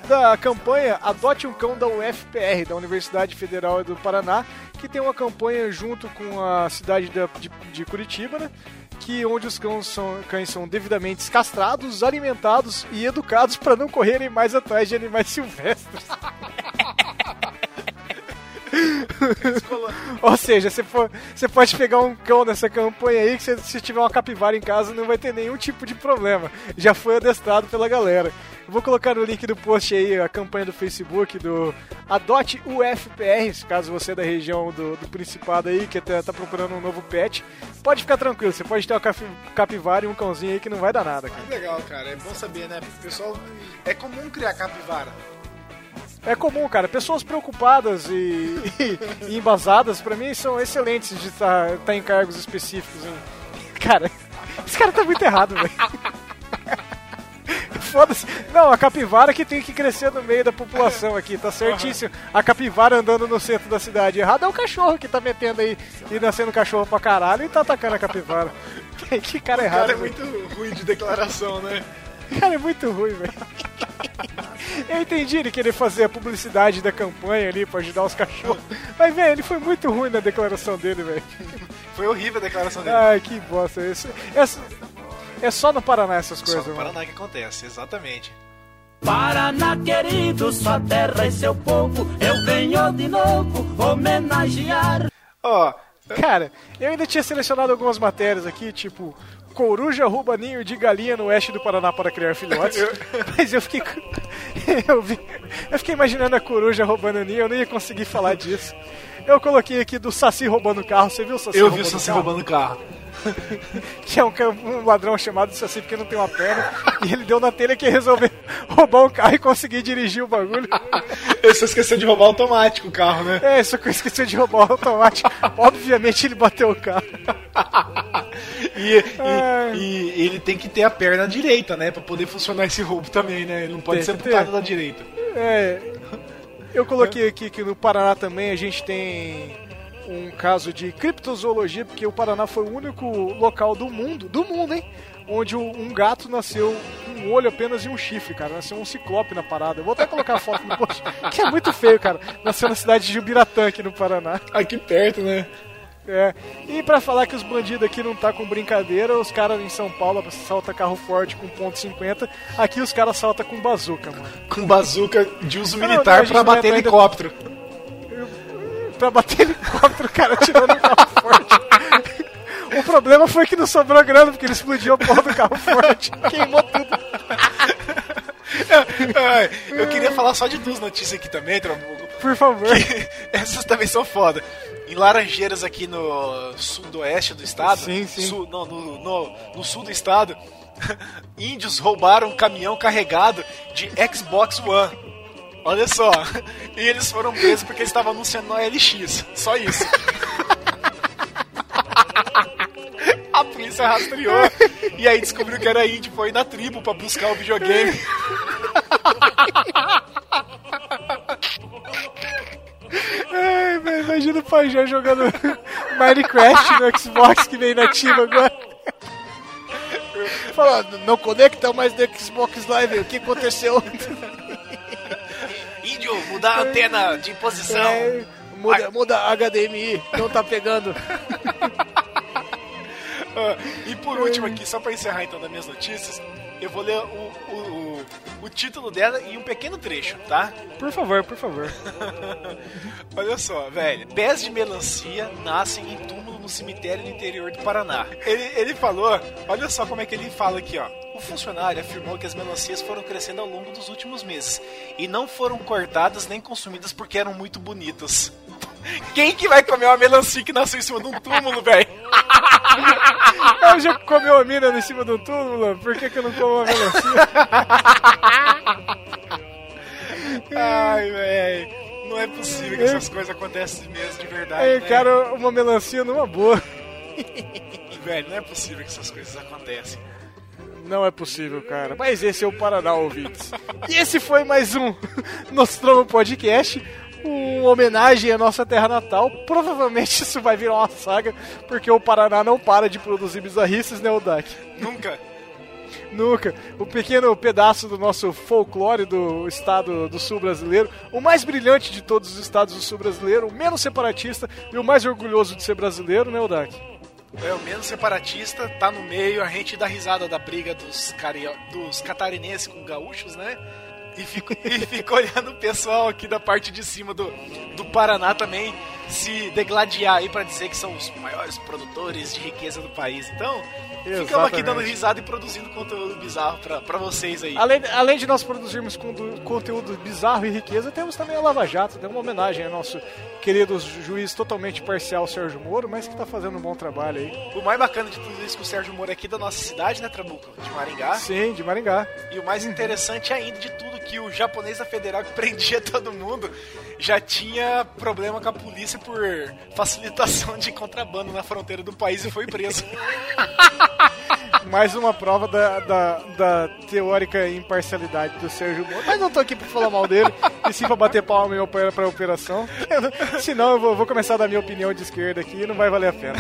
da campanha Adote um Cão da UFPR, da Universidade Federal do Paraná, que tem uma campanha junto com a cidade da- de, de Curitiba, né? Que onde os cães são, cães são devidamente castrados, alimentados e educados para não correrem mais atrás de animais silvestres. Ou seja, você, for, você pode pegar um cão nessa campanha aí que você, se tiver uma capivara em casa não vai ter nenhum tipo de problema. Já foi adestrado pela galera. Vou colocar no link do post aí a campanha do Facebook do Adote UFPR, caso você é da região do, do Principado aí, que tá, tá procurando um novo pet. Pode ficar tranquilo, você pode ter uma capivara e um cãozinho aí que não vai dar nada, cara. Legal, cara. É bom saber, né? Pessoal, é comum criar capivara. É comum, cara. Pessoas preocupadas e, e, e embasadas, pra mim, são excelentes de estar em cargos específicos. hein? Cara, esse cara tá muito errado, velho. Foda-se. Não, a capivara que tem que crescer no meio da população aqui, tá certíssimo. A capivara andando no centro da cidade. Errado é o cachorro que tá metendo aí e nascendo cachorro pra caralho e tá atacando a capivara. Que cara errado. Cara, é velho. muito ruim de declaração, né? Cara, é muito ruim, velho. Eu entendi ele querer fazer a publicidade da campanha ali pra ajudar os cachorros. Mas, velho, ele foi muito ruim na declaração dele, velho. Foi horrível a declaração dele. Ai, que bosta. Esse, essa- é só no Paraná essas Só coisas, no mano. Paraná que acontece, exatamente. Paraná querido, sua terra e seu povo, eu venho de novo homenagear. Ó, Cara, eu ainda tinha selecionado algumas matérias aqui, tipo... Coruja rouba ninho de galinha no oeste do Paraná para criar filhotes. Mas eu fiquei. Eu, vi, eu fiquei imaginando a coruja roubando ninho, eu não ia conseguir falar disso. Eu coloquei aqui do Saci roubando carro. Você viu o Saci eu vi roubando o Saci carro? roubando carro. que é um, um ladrão chamado Saci porque não tem uma perna, e ele deu na telha que ia resolver roubar um carro e conseguir dirigir o bagulho. Ele só esqueceu de roubar automático o carro, né? É, só que eu esqueci de roubar o automático. Obviamente ele bateu o carro. E, e- e ele tem que ter a perna direita, né? Pra poder funcionar esse roubo também, né? Ele não pode Tem ser amputado da direita. É, eu coloquei aqui que no Paraná também a gente tem um caso de criptozoologia, porque o Paraná foi o único local do mundo, do mundo, hein? Onde um gato nasceu com um olho apenas e um chifre, cara. Nasceu um ciclope na parada. Eu vou até colocar a foto no post, que é muito feio, cara. Nasceu na cidade de Jubiratã, aqui no Paraná. Aqui perto, né? É. E pra falar que os bandidos aqui não tá com brincadeira, os caras em São Paulo saltam carro forte com ponto .50, aqui os caras saltam com bazuca, mano. Com bazuca de uso militar a gente pra não bater entra ainda- helicóptero. Pra bater helicóptero, o cara tirou no carro forte. O problema foi que não sobrou grana, porque ele explodiu a porra do carro forte. Queimou tudo. Eu queria falar só de duas notícias aqui também, Trabuco. Por favor. Essas também são foda. Em Laranjeiras, aqui no sudoeste do estado. Sim, sim. sul- não, no, no- no sul do estado. Índios roubaram um caminhão carregado de Xbox One. Olha só. E eles foram presos porque eles estavam anunciando no LX. Só isso. A polícia rastreou e aí descobriu que era índio, foi na tribo pra buscar o videogame. Ai, velho, imagina o Pajé jogando Minecraft no Xbox que vem nativo agora. Falando, não conecta mais no Xbox Live, o que aconteceu? Mudar a antena de posição. É, muda, muda HDMI, não tá pegando. Ah, e por último aqui, só pra encerrar então das minhas notícias, eu vou ler o, o, o, o título dela em um pequeno trecho, tá? Por favor, por favor. Olha só, velho. Pés de melancia nascem em túmulo um cemitério no interior do Paraná. Ele, ele falou, olha só como é que ele fala aqui, ó. O funcionário afirmou que as melancias foram crescendo ao longo dos últimos meses e não foram cortadas nem consumidas porque eram muito bonitas. Quem que vai comer uma melancia que nasceu em cima de um túmulo, velho? Eu já comeu a mina em cima do túmulo, por que, que eu não como uma melancia? Ai, velho. Não é possível que essas coisas acontecem mesmo de verdade. Aí, né? cara, uma melancia numa boa. Velho, não é possível que essas coisas acontecem. Não é possível, cara. Mas esse é o Paraná, ouvintes. E esse foi mais um Nostromo Podcast. Uma homenagem à nossa terra natal. Provavelmente isso vai virar uma saga, porque o Paraná não para de produzir bizarrices, né, Odak? Nunca. Nunca. O pequeno pedaço do nosso folclore do estado do sul brasileiro, o mais brilhante de todos os estados do sul brasileiro, o menos separatista e o mais orgulhoso de ser brasileiro, né, Odak? É o menos separatista, tá no meio, a gente dá risada da briga dos, cario... dos catarinenses com gaúchos, né? E fica, e olhando o pessoal aqui da parte de cima do, do Paraná também se degladiar aí pra dizer que são os maiores produtores de riqueza do país. Então, ficamos aqui Exatamente. dando risada e produzindo conteúdo bizarro pra, pra vocês aí. Além, além de nós produzirmos conteúdo bizarro e riqueza, temos também a Lava Jato, deu uma homenagem ao nosso querido ju- juiz totalmente parcial, Sérgio Moro, mas que tá fazendo um bom trabalho aí. O mais bacana de tudo isso que o Sérgio Moro é aqui da nossa cidade, né, Trabuco? De Maringá. Sim, de Maringá. E o mais interessante ainda de tudo que o japonês da federal que prendia todo mundo já tinha problema com a polícia por facilitação de contrabando na fronteira do país e foi preso. Mais uma prova da, da, da teórica imparcialidade do Sérgio Moro. Mas não tô aqui pra falar mal dele, e sim pra bater palma e opera pra operação. Senão eu vou, vou começar a dar minha opinião de esquerda aqui e não vai valer a pena.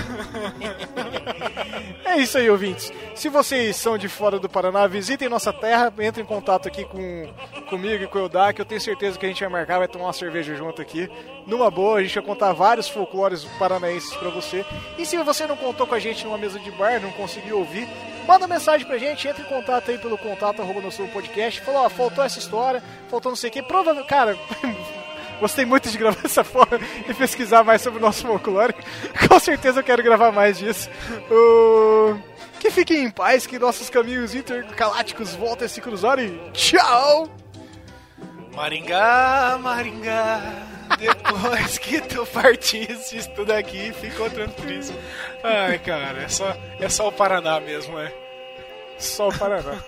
É isso aí, ouvintes. Se vocês são de fora do Paraná, visitem nossa terra, entrem em contato aqui com comigo e com o Eudak. Eu tenho certeza que a gente vai marcar, vai tomar uma cerveja junto aqui. Numa boa, a gente vai contar vários folclores paranaenses pra você. E se você não contou com a gente numa mesa de bar, não conseguiu ouvir, manda mensagem pra gente, entre em contato aí pelo contato arroba no podcast. Falou, ó, faltou essa história, faltou não sei o que. Provavelmente, cara. Gostei muito de gravar dessa forma e pesquisar mais sobre o nosso folclore. Com certeza eu quero gravar mais disso. O- Que fiquem em paz, que nossos caminhos intergalácticos voltem a se cruzar e tchau! Maringá, Maringá, depois que tu partiste, tudo aqui ficou tranquilo. Ai, cara, é só, é só o Paraná mesmo, é. Só o Paraná.